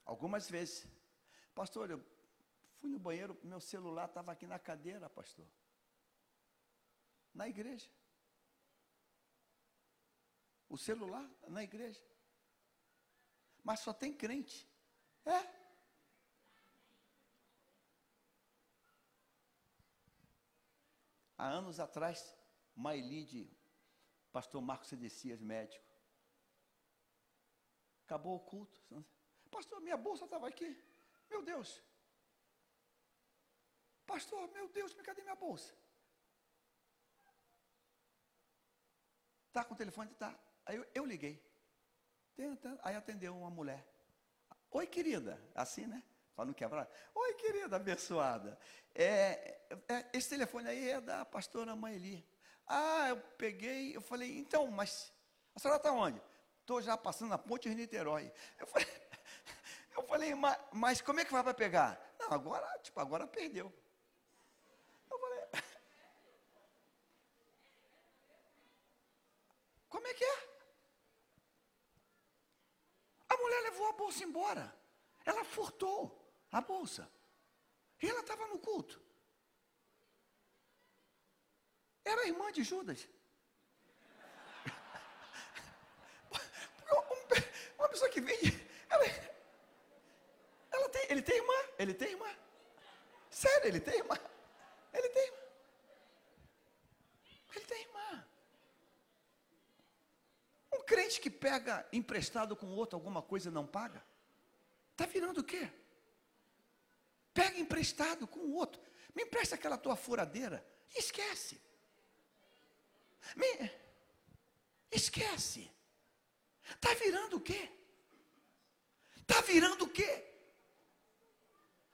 Algumas vezes, pastor, eu fui no banheiro, meu celular estava aqui na cadeira, pastor. Na igreja. O celular na igreja. Mas só tem crente. É. Há anos atrás, Mailide, pastor Marcos Cedecias, médico. Acabou o culto. Pastor, minha bolsa estava aqui. Meu Deus. Pastor, meu Deus, cadê minha bolsa? Está com o telefone? Está. Aí eu, eu liguei. Aí atendeu uma mulher. Oi, querida. Assim, né? Para não quebrar. Oi, querida abençoada. É, é, esse telefone aí é da pastora Maeli. Ah, eu peguei, eu falei, então, mas a senhora está onde? Estou já passando na ponte de Niterói. Eu falei, eu falei mas, mas como é que vai para pegar? Não, agora, tipo, agora perdeu. Eu falei, como é que é? A mulher levou a bolsa embora. Ela furtou a bolsa. E ela estava no culto. Era irmã de Judas. Uma pessoa que vem. Ela, ela tem, ele tem irmã? Ele tem irmã? Sério, ele tem irmã? Ele tem irmã. Ele tem irmã. Um crente que pega emprestado com outro alguma coisa e não paga, está virando o quê? Pega emprestado com o outro. Me empresta aquela tua furadeira. Esquece. Me... Esquece. Está virando o quê? Está virando o quê?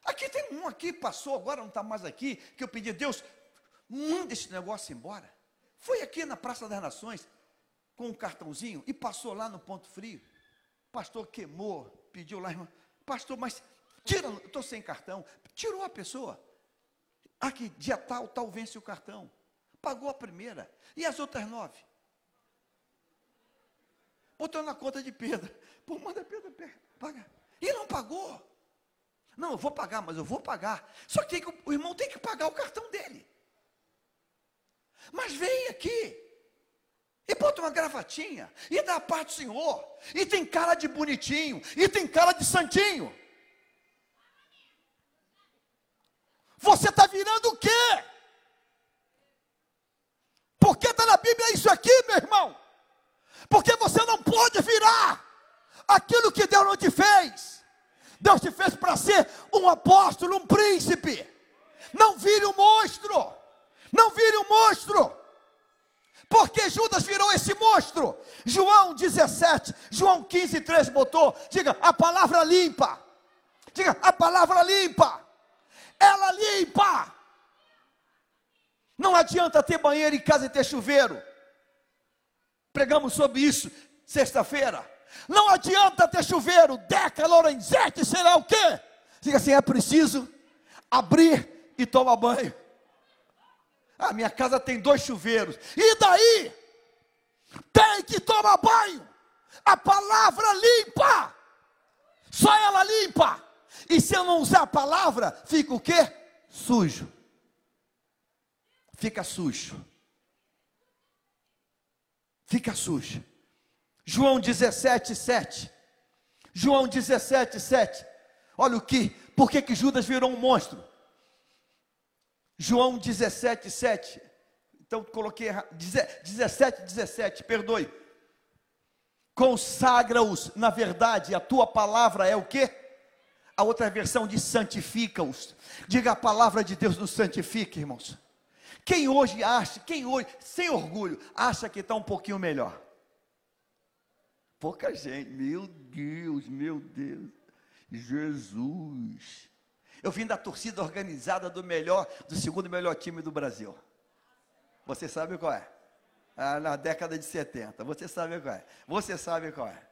Aqui tem um aqui, passou, agora não está mais aqui, que eu pedi, Deus, manda esse negócio embora. Foi aqui na Praça das Nações, com um cartãozinho, e passou lá no ponto frio. Pastor queimou, pediu lá, irmão, pastor, mas Tira, estou sem cartão. Tirou a pessoa. Aqui, dia tal, tal vence o cartão. Pagou a primeira. E as outras nove? Botou na conta de Pedro. Pô, manda Pedro pagar. E não pagou. Não, eu vou pagar, mas eu vou pagar. Só que, que o irmão tem que pagar o cartão dele. Mas vem aqui. E bota uma gravatinha. E dá a parte do Senhor. E tem cara de bonitinho. E tem cara de santinho. Você está virando o quê? Porque está na Bíblia isso aqui, meu irmão. Porque você não pode virar aquilo que Deus não te fez. Deus te fez para ser um apóstolo, um príncipe. Não vire um monstro. Não vire um monstro. Porque Judas virou esse monstro. João 17, João 15, 3 botou. Diga, a palavra limpa. Diga, a palavra limpa. Ela limpa. Não adianta ter banheiro em casa e ter chuveiro. Pregamos sobre isso sexta-feira. Não adianta ter chuveiro, Deca, Lorenzetti, sei lá o quê. Diga assim: é preciso abrir e tomar banho. A minha casa tem dois chuveiros. E daí? Tem que tomar banho. A palavra limpa. Só ela limpa. E se eu não usar a palavra, fica o quê? Sujo. Fica sujo. Fica sujo. João 17, 7. João 17, 7. Olha o que, por que que Judas virou um monstro? João 17, 7. Então coloquei errado. 17, 17, perdoe. Consagra-os na verdade, a tua palavra é o que? A outra versão diz santifica-os. Diga a palavra de Deus nos santifica, irmãos. Quem hoje acha, quem hoje, sem orgulho, acha que está um pouquinho melhor? Pouca gente, meu Deus, meu Deus, Jesus. Eu vim da torcida organizada do melhor, do segundo melhor time do Brasil. Você sabe qual é? Ah, na década de 70. Você sabe qual é? Você sabe qual é?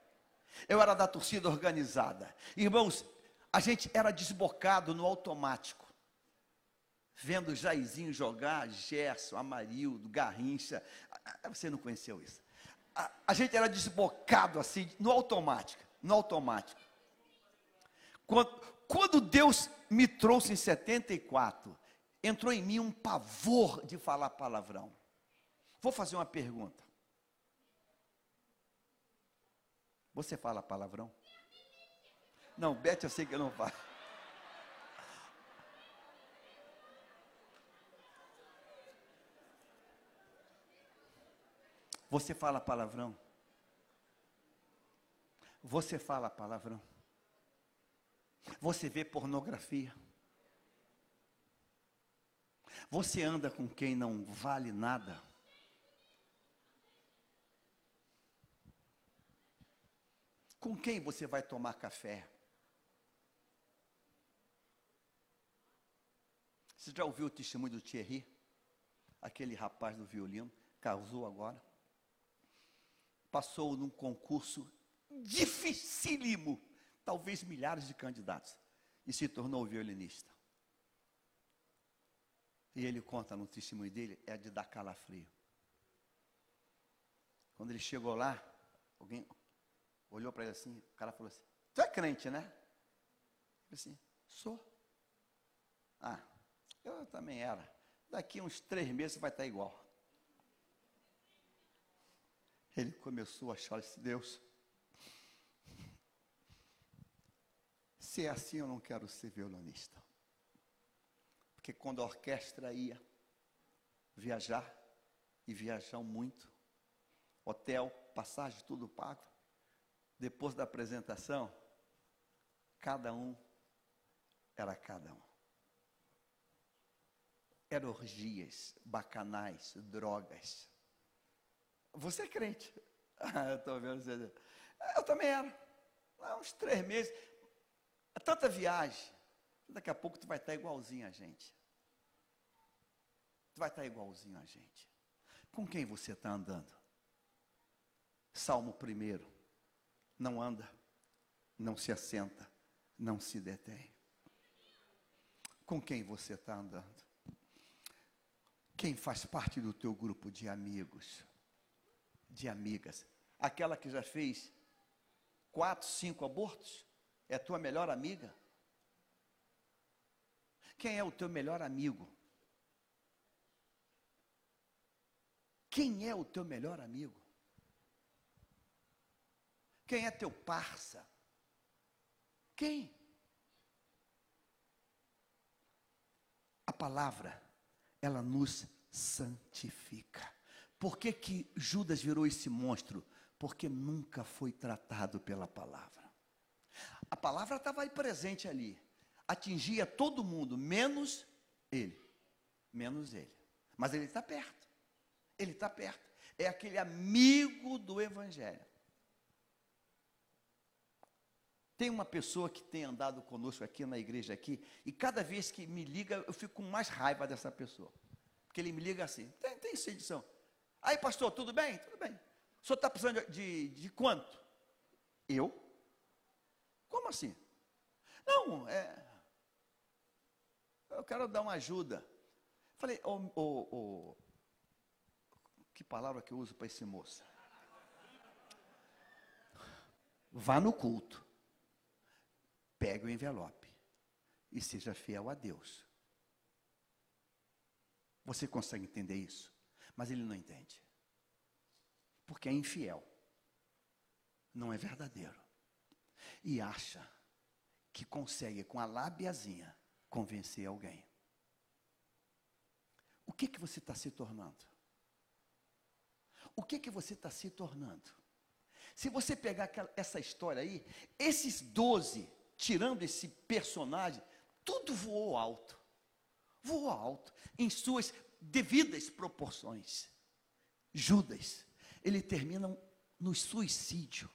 Eu era da torcida organizada. Irmãos, a gente era desbocado no automático. Vendo Jairzinho jogar, Gerson, Amarildo, Garrincha. Ah, ah, você não conheceu isso? A, a gente era desbocado assim, no automático. No automático. Quando, quando Deus me trouxe em 74, entrou em mim um pavor de falar palavrão. Vou fazer uma pergunta. Você fala palavrão? Não, Bete, eu sei que não falo. Você fala palavrão? Você fala palavrão? Você vê pornografia. Você anda com quem não vale nada. Com quem você vai tomar café? Você já ouviu o testemunho do Thierry? Aquele rapaz do violino, casou agora. Passou num concurso dificílimo talvez milhares de candidatos, e se tornou violinista. E ele conta no testemunho dele, é de dar calafrio. Quando ele chegou lá, alguém olhou para ele assim, o cara falou assim, tu é crente, né? Ele assim, sou. Ah, eu também era. Daqui uns três meses vai estar igual. Ele começou a achar esse Deus. Se é assim, eu não quero ser violonista. Porque quando a orquestra ia viajar, e viajar muito, hotel, passagem, tudo pago, depois da apresentação, cada um era cada um. Eram orgias, bacanais, drogas. Você é crente? Ah, eu estou vendo você. Eu também era. Há uns três meses. Tanta viagem. Daqui a pouco tu vai estar igualzinho a gente. Tu vai estar igualzinho a gente. Com quem você está andando? Salmo primeiro. Não anda, não se assenta, não se detém. Com quem você está andando? Quem faz parte do teu grupo de amigos, de amigas? Aquela que já fez quatro, cinco abortos? É tua melhor amiga? Quem é o teu melhor amigo? Quem é o teu melhor amigo? Quem é teu parça? Quem? A palavra, ela nos santifica. Por que, que Judas virou esse monstro? Porque nunca foi tratado pela palavra. A palavra estava aí presente ali, atingia todo mundo, menos ele. Menos ele. Mas ele está perto. Ele está perto. É aquele amigo do Evangelho. Tem uma pessoa que tem andado conosco aqui na igreja aqui, e cada vez que me liga, eu fico com mais raiva dessa pessoa. Porque ele me liga assim, tem, tem edição. Aí, pastor, tudo bem? Tudo bem. O senhor está precisando de, de, de, quanto? Eu? Como assim? Não, é. Eu quero dar uma ajuda. Falei, oh, oh, oh, que palavra que eu uso para esse moço? Vá no culto pegue o envelope e seja fiel a Deus. Você consegue entender isso? Mas ele não entende. Porque é infiel. Não é verdadeiro. E acha que consegue com a lábiazinha convencer alguém. O que que você está se tornando? O que que você está se tornando? Se você pegar aquela, essa história aí, esses doze tirando esse personagem, tudo voou alto. Voou alto, em suas devidas proporções. Judas, ele termina no suicídio.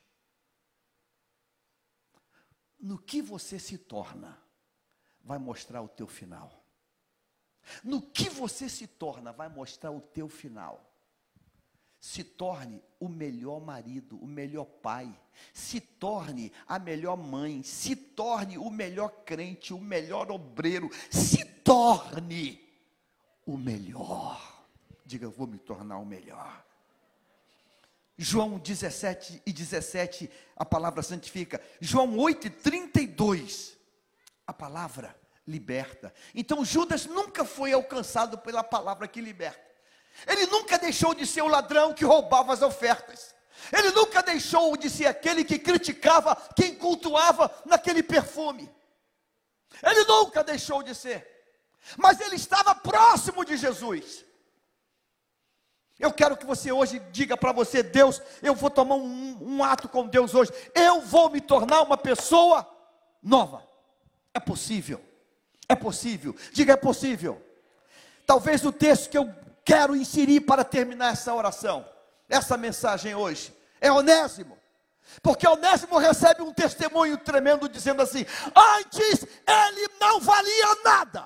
No que você se torna, vai mostrar o teu final. No que você se torna, vai mostrar o teu final se torne o melhor marido, o melhor pai, se torne a melhor mãe, se torne o melhor crente, o melhor obreiro, se torne o melhor. Diga, vou me tornar o melhor. João 17 e 17, a palavra santifica. João 8 e 32, a palavra liberta. Então Judas nunca foi alcançado pela palavra que liberta. Ele nunca deixou de ser o ladrão que roubava as ofertas. Ele nunca deixou de ser aquele que criticava quem cultuava naquele perfume. Ele nunca deixou de ser. Mas ele estava próximo de Jesus. Eu quero que você hoje diga para você, Deus, eu vou tomar um, um, ato com Deus hoje. Eu vou me tornar uma pessoa nova. É possível. É possível. Diga, é possível. Talvez o texto que eu quero inserir para terminar essa oração, essa mensagem hoje, é Onésimo. Porque Onésimo recebe um testemunho tremendo dizendo assim: antes ele não valia nada,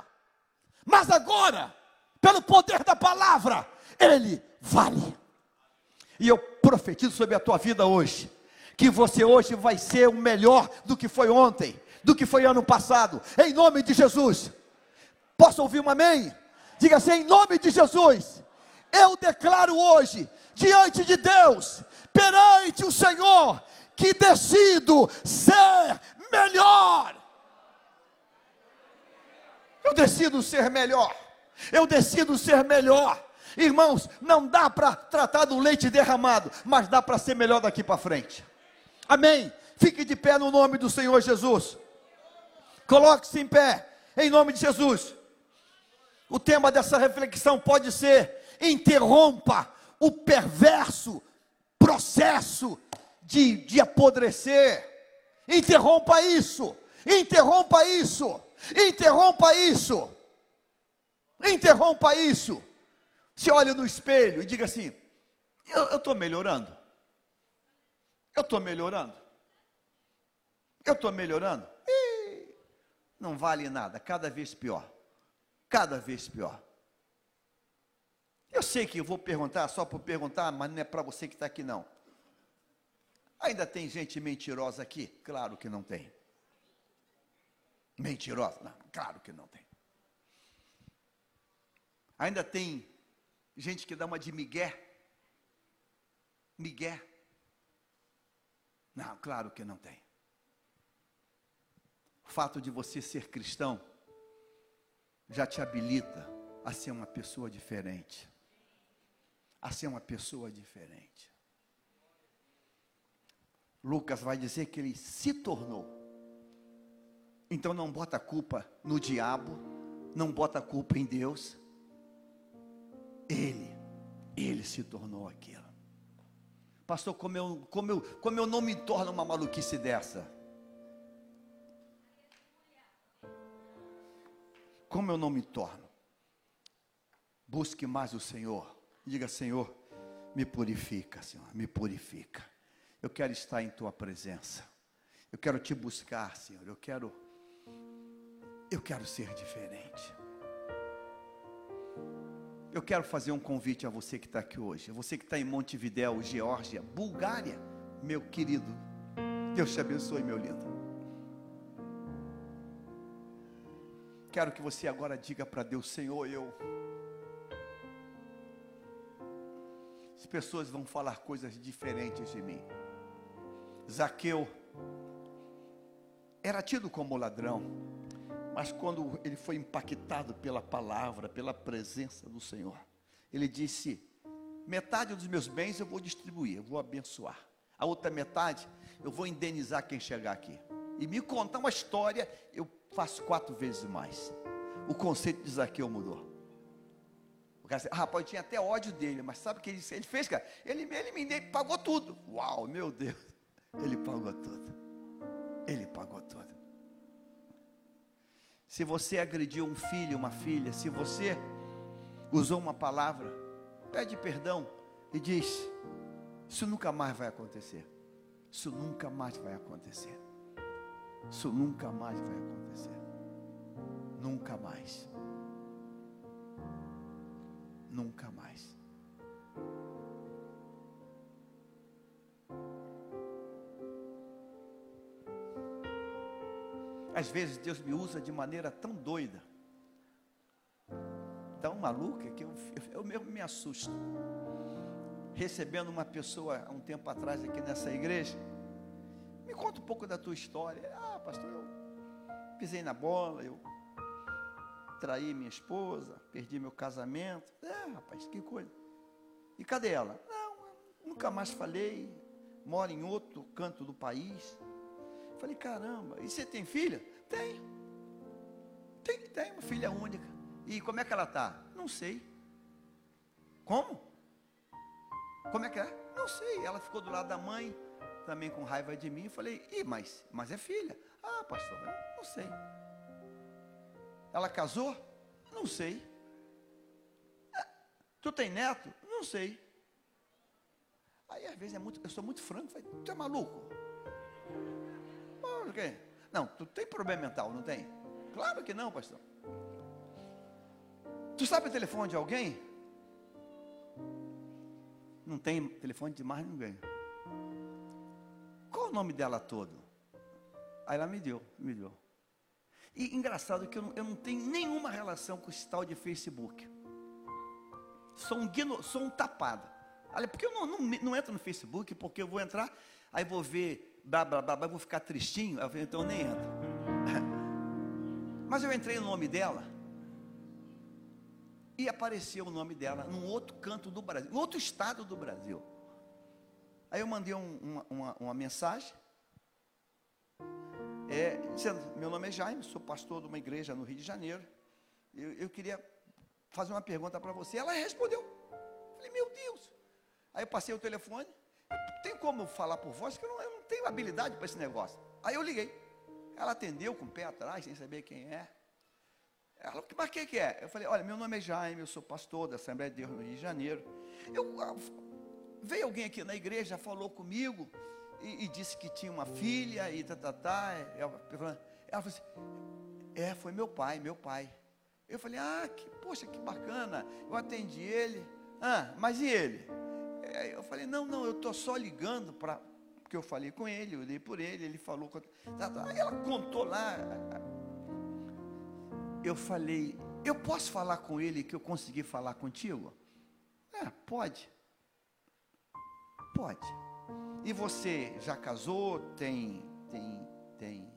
mas agora, pelo poder da palavra, ele vale. E eu profetizo sobre a tua vida hoje, que você hoje vai ser o melhor do que foi ontem, do que foi ano passado, em nome de Jesus. Posso ouvir um amém? Diga assim: em nome de Jesus, eu declaro hoje, diante de Deus, perante o Senhor, que decido ser melhor. Eu decido ser melhor. Eu decido ser melhor. Irmãos, não dá para tratar do leite derramado, mas dá para ser melhor daqui para frente. Amém. Fique de pé no nome do Senhor Jesus. Coloque-se em pé, em nome de Jesus. O tema dessa reflexão pode ser: interrompa o perverso processo de, de apodrecer. Interrompa isso, interrompa isso, interrompa isso, interrompa isso. Se olhe no espelho e diga assim: eu estou melhorando, eu estou melhorando, eu estou melhorando. Não vale nada, cada vez pior cada vez pior. Eu sei que eu vou perguntar só por perguntar, mas não é para você que está aqui, não. Ainda tem gente mentirosa aqui? Claro que não tem. Mentirosa? Não, claro que não tem. Ainda tem gente que dá uma de migué? Migué? Não, claro que não tem. O fato de você ser cristão já te habilita a ser uma pessoa diferente. A ser uma pessoa diferente. Lucas vai dizer que ele se tornou. Então não bota a culpa no diabo, não bota a culpa em Deus. Ele, ele se tornou aquilo. Pastor, como eu, como, eu, como eu não me torno uma maluquice dessa? Como eu não me torno? Busque mais o Senhor. Diga, Senhor, me purifica, Senhor, me purifica. Eu quero estar em tua presença. Eu quero te buscar, Senhor. Eu quero eu quero ser diferente. Eu quero fazer um convite a você que está aqui hoje, você que está em Montevidéu, Geórgia, Bulgária, meu querido. Deus te abençoe, meu lindo. Quero que você agora diga para Deus, Senhor, eu. As pessoas vão falar coisas diferentes de mim. Zaqueu era tido como ladrão, mas quando ele foi impactado pela palavra, pela presença do Senhor, ele disse: metade dos meus bens eu vou distribuir, eu vou abençoar. A outra metade eu vou indenizar quem chegar aqui. E me contar uma história, eu faço quatro vezes mais. O conceito de Zaqueu mudou. O cara disse, ah, rapaz, eu tinha até ódio dele, mas sabe o que ele, ele fez, cara? Ele, ele me pagou tudo. Uau, meu Deus. Ele pagou tudo. Ele pagou tudo. Se você agrediu um filho, uma filha, se você usou uma palavra, pede perdão e diz: Isso nunca mais vai acontecer. Isso nunca mais vai acontecer. Isso nunca mais vai acontecer. Nunca mais. Nunca mais. Às vezes Deus me usa de maneira tão doida, tão maluca, que eu, eu mesmo me assusto. Recebendo uma pessoa há um tempo atrás aqui nessa igreja, me conta um pouco da tua história. Ah, pastor, eu pisei na bola, eu traí minha esposa, perdi meu casamento. É, rapaz, que coisa. E cadê ela? Não, nunca mais falei, mora em outro canto do país. Falei, caramba, e você tem filha? Tem. Tem, tem, uma filha única. E como é que ela está? Não sei. Como? Como é que é? Não sei. Ela ficou do lado da mãe, também com raiva de mim. Falei, Ih, mas, mas é filha. Ah, pastor, não sei. Ela casou? Não sei. Ah, tu tem neto? Não sei. Aí às vezes é muito, eu sou muito franco, falei, tu é maluco? Por quê? Não, tu tem problema mental, não tem? Claro que não, pastor. Tu sabe o telefone de alguém? Não tem telefone de mais ninguém. Qual o nome dela todo? Aí ela me deu, me deu. E engraçado que eu não, eu não tenho nenhuma relação com esse tal de Facebook. Sou um, sou um tapado. Olha, porque eu não, não, não entro no Facebook, porque eu vou entrar, aí vou ver blá, blá, blá, blá, vou ficar tristinho. Então eu nem entro. Mas eu entrei no nome dela. E apareceu o nome dela num outro canto do Brasil, outro estado do Brasil. Aí eu mandei um, uma, uma, uma, mensagem, é, dizendo: Meu nome é Jaime, sou pastor de uma igreja no Rio de Janeiro. Eu, eu queria fazer uma pergunta para você. Ela respondeu. Falei: Meu Deus. Aí eu passei o telefone. Tem como falar por voz? Que eu não, eu não tenho habilidade para esse negócio. Aí eu liguei. Ela atendeu com o pé atrás, sem saber quem é. Ela, mas quem que é? Eu falei, olha, meu nome é Jaime, eu sou pastor da Assembleia de Deus no Rio de Janeiro. Eu, veio alguém aqui na igreja, falou comigo e, e disse que tinha uma filha e tá, tá, tá. Ela, ela falou assim, é, foi meu pai, meu pai. Eu falei, ah, que, poxa, que bacana. Eu atendi ele. Ah, mas e ele? Eu falei, não, não, eu estou só ligando para porque eu falei com ele, eu olhei por ele, ele falou. Tá, tá. Aí ela contou lá. Eu falei, eu posso falar com ele que eu consegui falar contigo? É, pode. Pode. E você já casou, tem, tem, tem,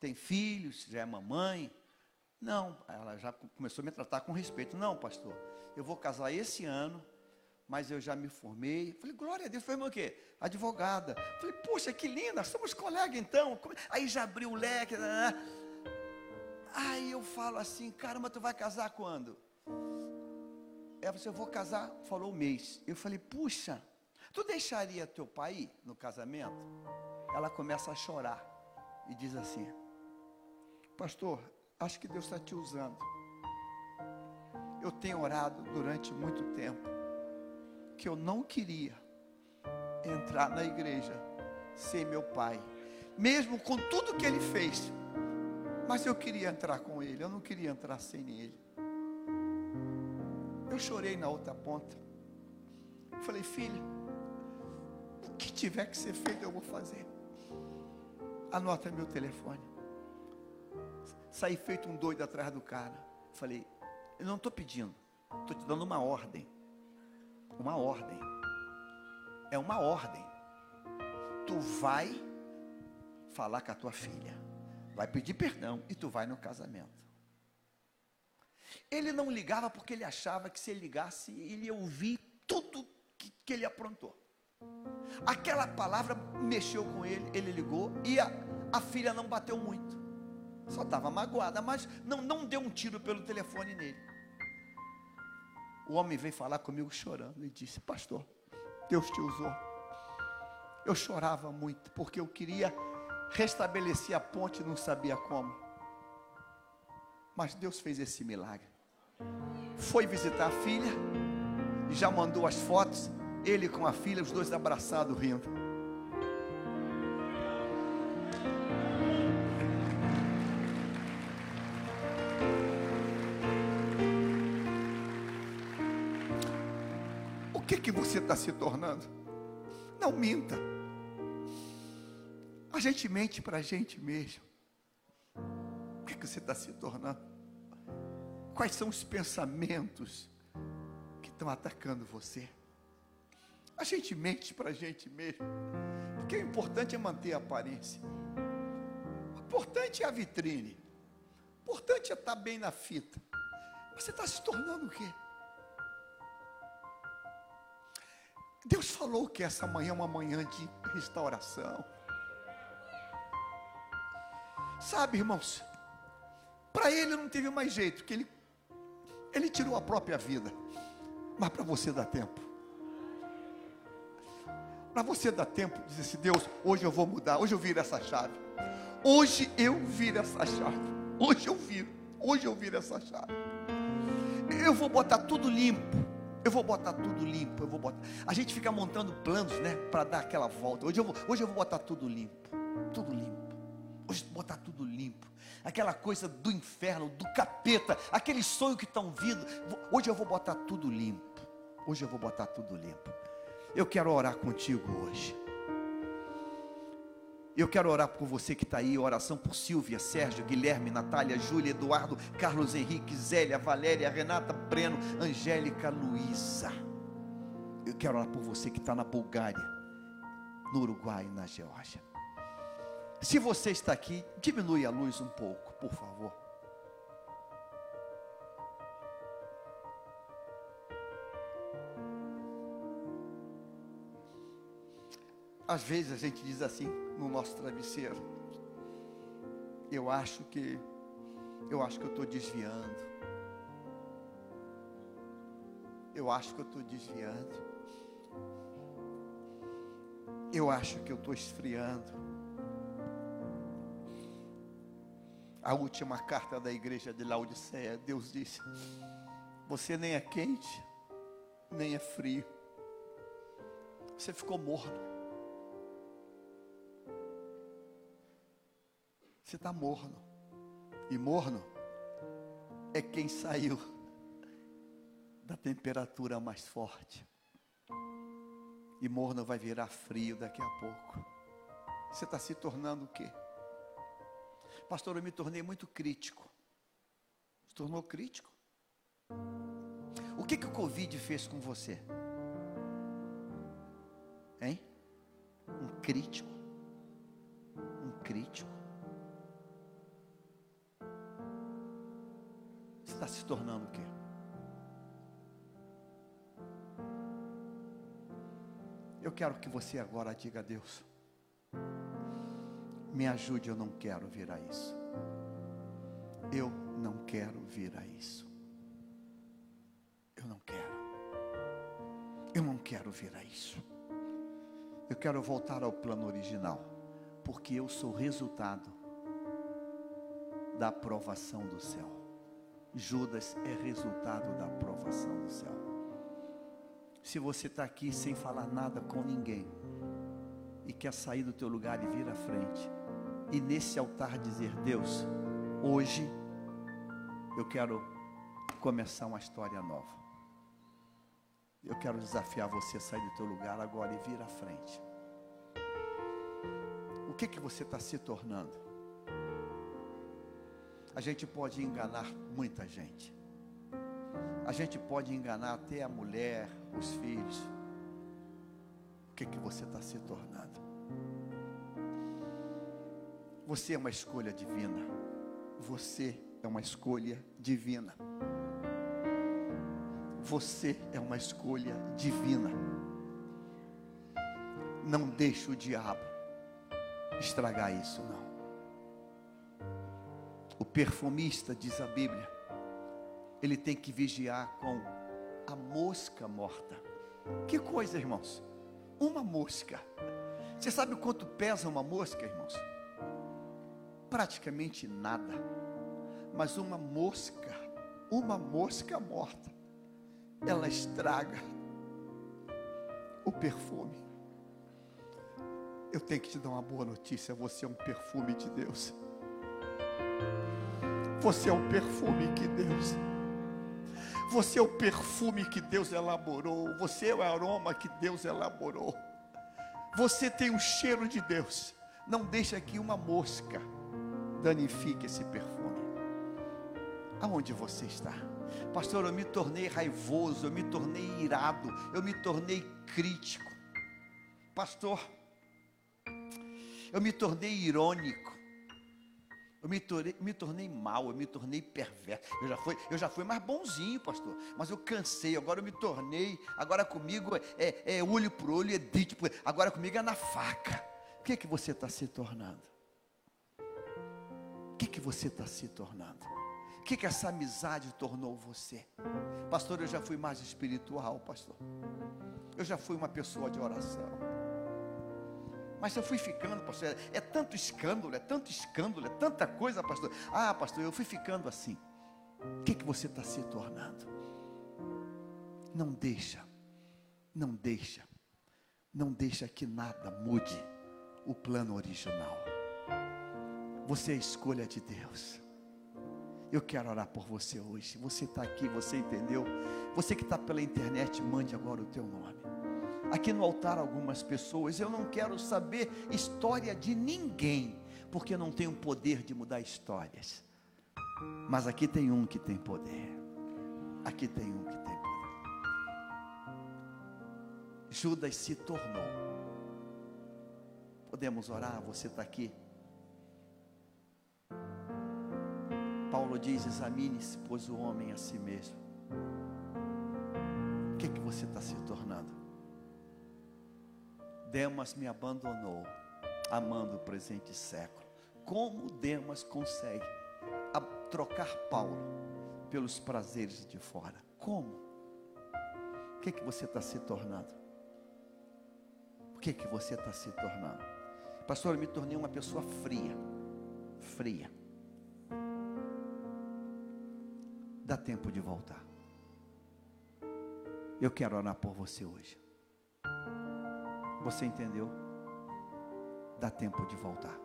tem filhos, já é mamãe? Não, ela já começou a me tratar com respeito. Não, pastor, eu vou casar esse ano mas eu já me formei. Falei, glória a Deus, foi o quê? Advogada. Falei, poxa, que linda, somos colegas então. Aí já abriu o leque. Né. Aí eu falo assim, caramba, tu vai casar quando? Ela falou, eu vou casar, falou um mês. Eu falei, puxa, tu deixaria teu pai ir no casamento? Ela começa a chorar e diz assim, pastor, acho que Deus está te usando. Eu tenho orado durante muito tempo que eu não queria entrar na igreja sem meu pai, mesmo com tudo que ele fez. Mas eu queria entrar com ele, eu não queria entrar sem ele. Eu chorei na outra ponta. Falei, filho, o que tiver que ser feito eu vou fazer. Anota meu telefone. Saí feito um doido atrás do cara. Falei, eu não estou pedindo, estou te dando uma ordem. Uma ordem. É uma ordem. Tu vai falar com a tua filha. Vai pedir perdão e tu vai no casamento. Ele não ligava porque ele achava que se ele ligasse, ele ia ouvir tudo que, que ele aprontou. Aquela palavra mexeu com ele, ele ligou e a, a filha não bateu muito. Só estava magoada, mas não, não deu um tiro pelo telefone nele. O homem veio falar comigo chorando e disse: Pastor, Deus te usou. Eu chorava muito porque eu queria restabelecer a ponte não sabia como. Mas Deus fez esse milagre. Foi visitar a filha e já mandou as fotos, ele com a filha, os dois abraçados rindo. O que que você está se tornando? Não minta. A gente mente para a gente mesmo. Que você está se tornando? Quais são os pensamentos que estão atacando você? A gente mente para a gente mesmo, porque o importante é manter a aparência, o importante é a vitrine, o importante é estar bem na fita. Você está se tornando o quê? Deus falou que essa manhã é uma manhã de restauração. Sabe, irmãos, para ele não teve mais jeito, que ele ele tirou a própria vida. Mas para você dá tempo. Para você dá tempo de dizer assim, Deus, hoje eu vou mudar, hoje eu viro essa chave. Hoje eu viro essa chave. Hoje eu viro. Hoje eu viro essa chave. Eu vou botar tudo limpo. Eu vou botar tudo limpo. Eu vou botar. A gente fica montando planos, né, para dar aquela volta. Hoje eu vou, hoje eu vou botar tudo limpo. Tudo limpo. Hoje eu vou botar tudo limpo aquela coisa do inferno, do capeta, aquele sonho que estão vindo. Hoje eu vou botar tudo limpo. Hoje eu vou botar tudo limpo. Eu quero orar contigo hoje. Eu quero orar por você que está aí, oração por Silvia, Sérgio, Guilherme, Natália, Júlia, Eduardo, Carlos Henrique, Zélia, Valéria, Renata, Breno, Angélica, Luísa. Eu quero orar por você que está na Bulgária, no Uruguai e na Geórgia. Se você está aqui, diminui a luz um pouco, por favor. Às vezes a gente diz assim no nosso travesseiro. Eu acho que eu acho que eu estou desviando. Eu acho que eu estou desviando. Eu acho que eu estou esfriando. A última carta da igreja de Laodiceia, Deus disse: Você nem é quente, nem é frio. Você ficou morno. Você está morno. E morno é quem saiu da temperatura mais forte. E morno vai virar frio daqui a pouco. Você está se tornando o quê? Pastor, eu me tornei muito crítico. Se tornou crítico? O que, que o Covid fez com você? Hein? Um crítico. Um crítico. Você está se tornando o quê? Eu quero que você agora diga a Deus me ajude, eu não quero virar isso. Eu não quero vir a isso. Eu não quero. Eu não quero vir a isso. Eu quero voltar ao plano original, porque eu sou resultado da aprovação do céu. Judas é resultado da aprovação do céu. Se você está aqui sem falar nada com ninguém e quer sair do teu lugar e vir à frente, e nesse altar dizer: Deus, hoje eu quero começar uma história nova. Eu quero desafiar você a sair do teu lugar agora e vir à frente. O que que você está se tornando? A gente pode enganar muita gente. A gente pode enganar até a mulher, os filhos. O que que você está se tornando? Você é uma escolha divina. Você é uma escolha divina. Você é uma escolha divina. Não deixe o diabo estragar isso, não. O perfumista, diz a Bíblia, ele tem que vigiar com a mosca morta. Que coisa, irmãos? Uma mosca. Você sabe quanto pesa uma mosca, irmãos? Praticamente nada. Mas uma mosca, uma mosca morta, ela estraga o perfume. Eu tenho que te dar uma boa notícia: você é um perfume de Deus. Você é um perfume que Deus. Você é o perfume que Deus elaborou. Você é o aroma que Deus elaborou. Você tem o cheiro de Deus. Não deixa que uma mosca danifique esse perfume. Aonde você está? Pastor, eu me tornei raivoso, eu me tornei irado, eu me tornei crítico. Pastor, eu me tornei irônico. Eu me tornei, me tornei mal, eu me tornei perverso. Eu já, fui, eu já fui mais bonzinho, pastor. Mas eu cansei, agora eu me tornei. Agora comigo é, é, é olho por olho, é dente por Agora comigo é na faca. O que, é que você está se tornando? O que, que você está se tornando? O que, que essa amizade tornou você? Pastor, eu já fui mais espiritual, pastor. Eu já fui uma pessoa de oração. Mas eu fui ficando, pastor. É, é tanto escândalo, é tanto escândalo, é tanta coisa, pastor. Ah, pastor, eu fui ficando assim. O que, que você está se tornando? Não deixa, não deixa, não deixa que nada mude o plano original. Você é a escolha de Deus. Eu quero orar por você hoje. Você está aqui, você entendeu? Você que está pela internet, mande agora o teu nome. Aqui no altar, algumas pessoas, eu não quero saber história de ninguém, porque não tenho poder de mudar histórias. Mas aqui tem um que tem poder. Aqui tem um que tem poder. Judas se tornou. Podemos orar? Você está aqui? Paulo diz: examine-se, pois o homem a si mesmo. O que, é que você está se tornando? Demas me abandonou, amando o presente século. Como Demas consegue trocar Paulo pelos prazeres de fora? Como? O que, é que você está se tornando? O que, é que você está se tornando? Pastor, eu me tornei uma pessoa fria. Fria dá tempo de voltar. Eu quero orar por você hoje. Você entendeu? Dá tempo de voltar.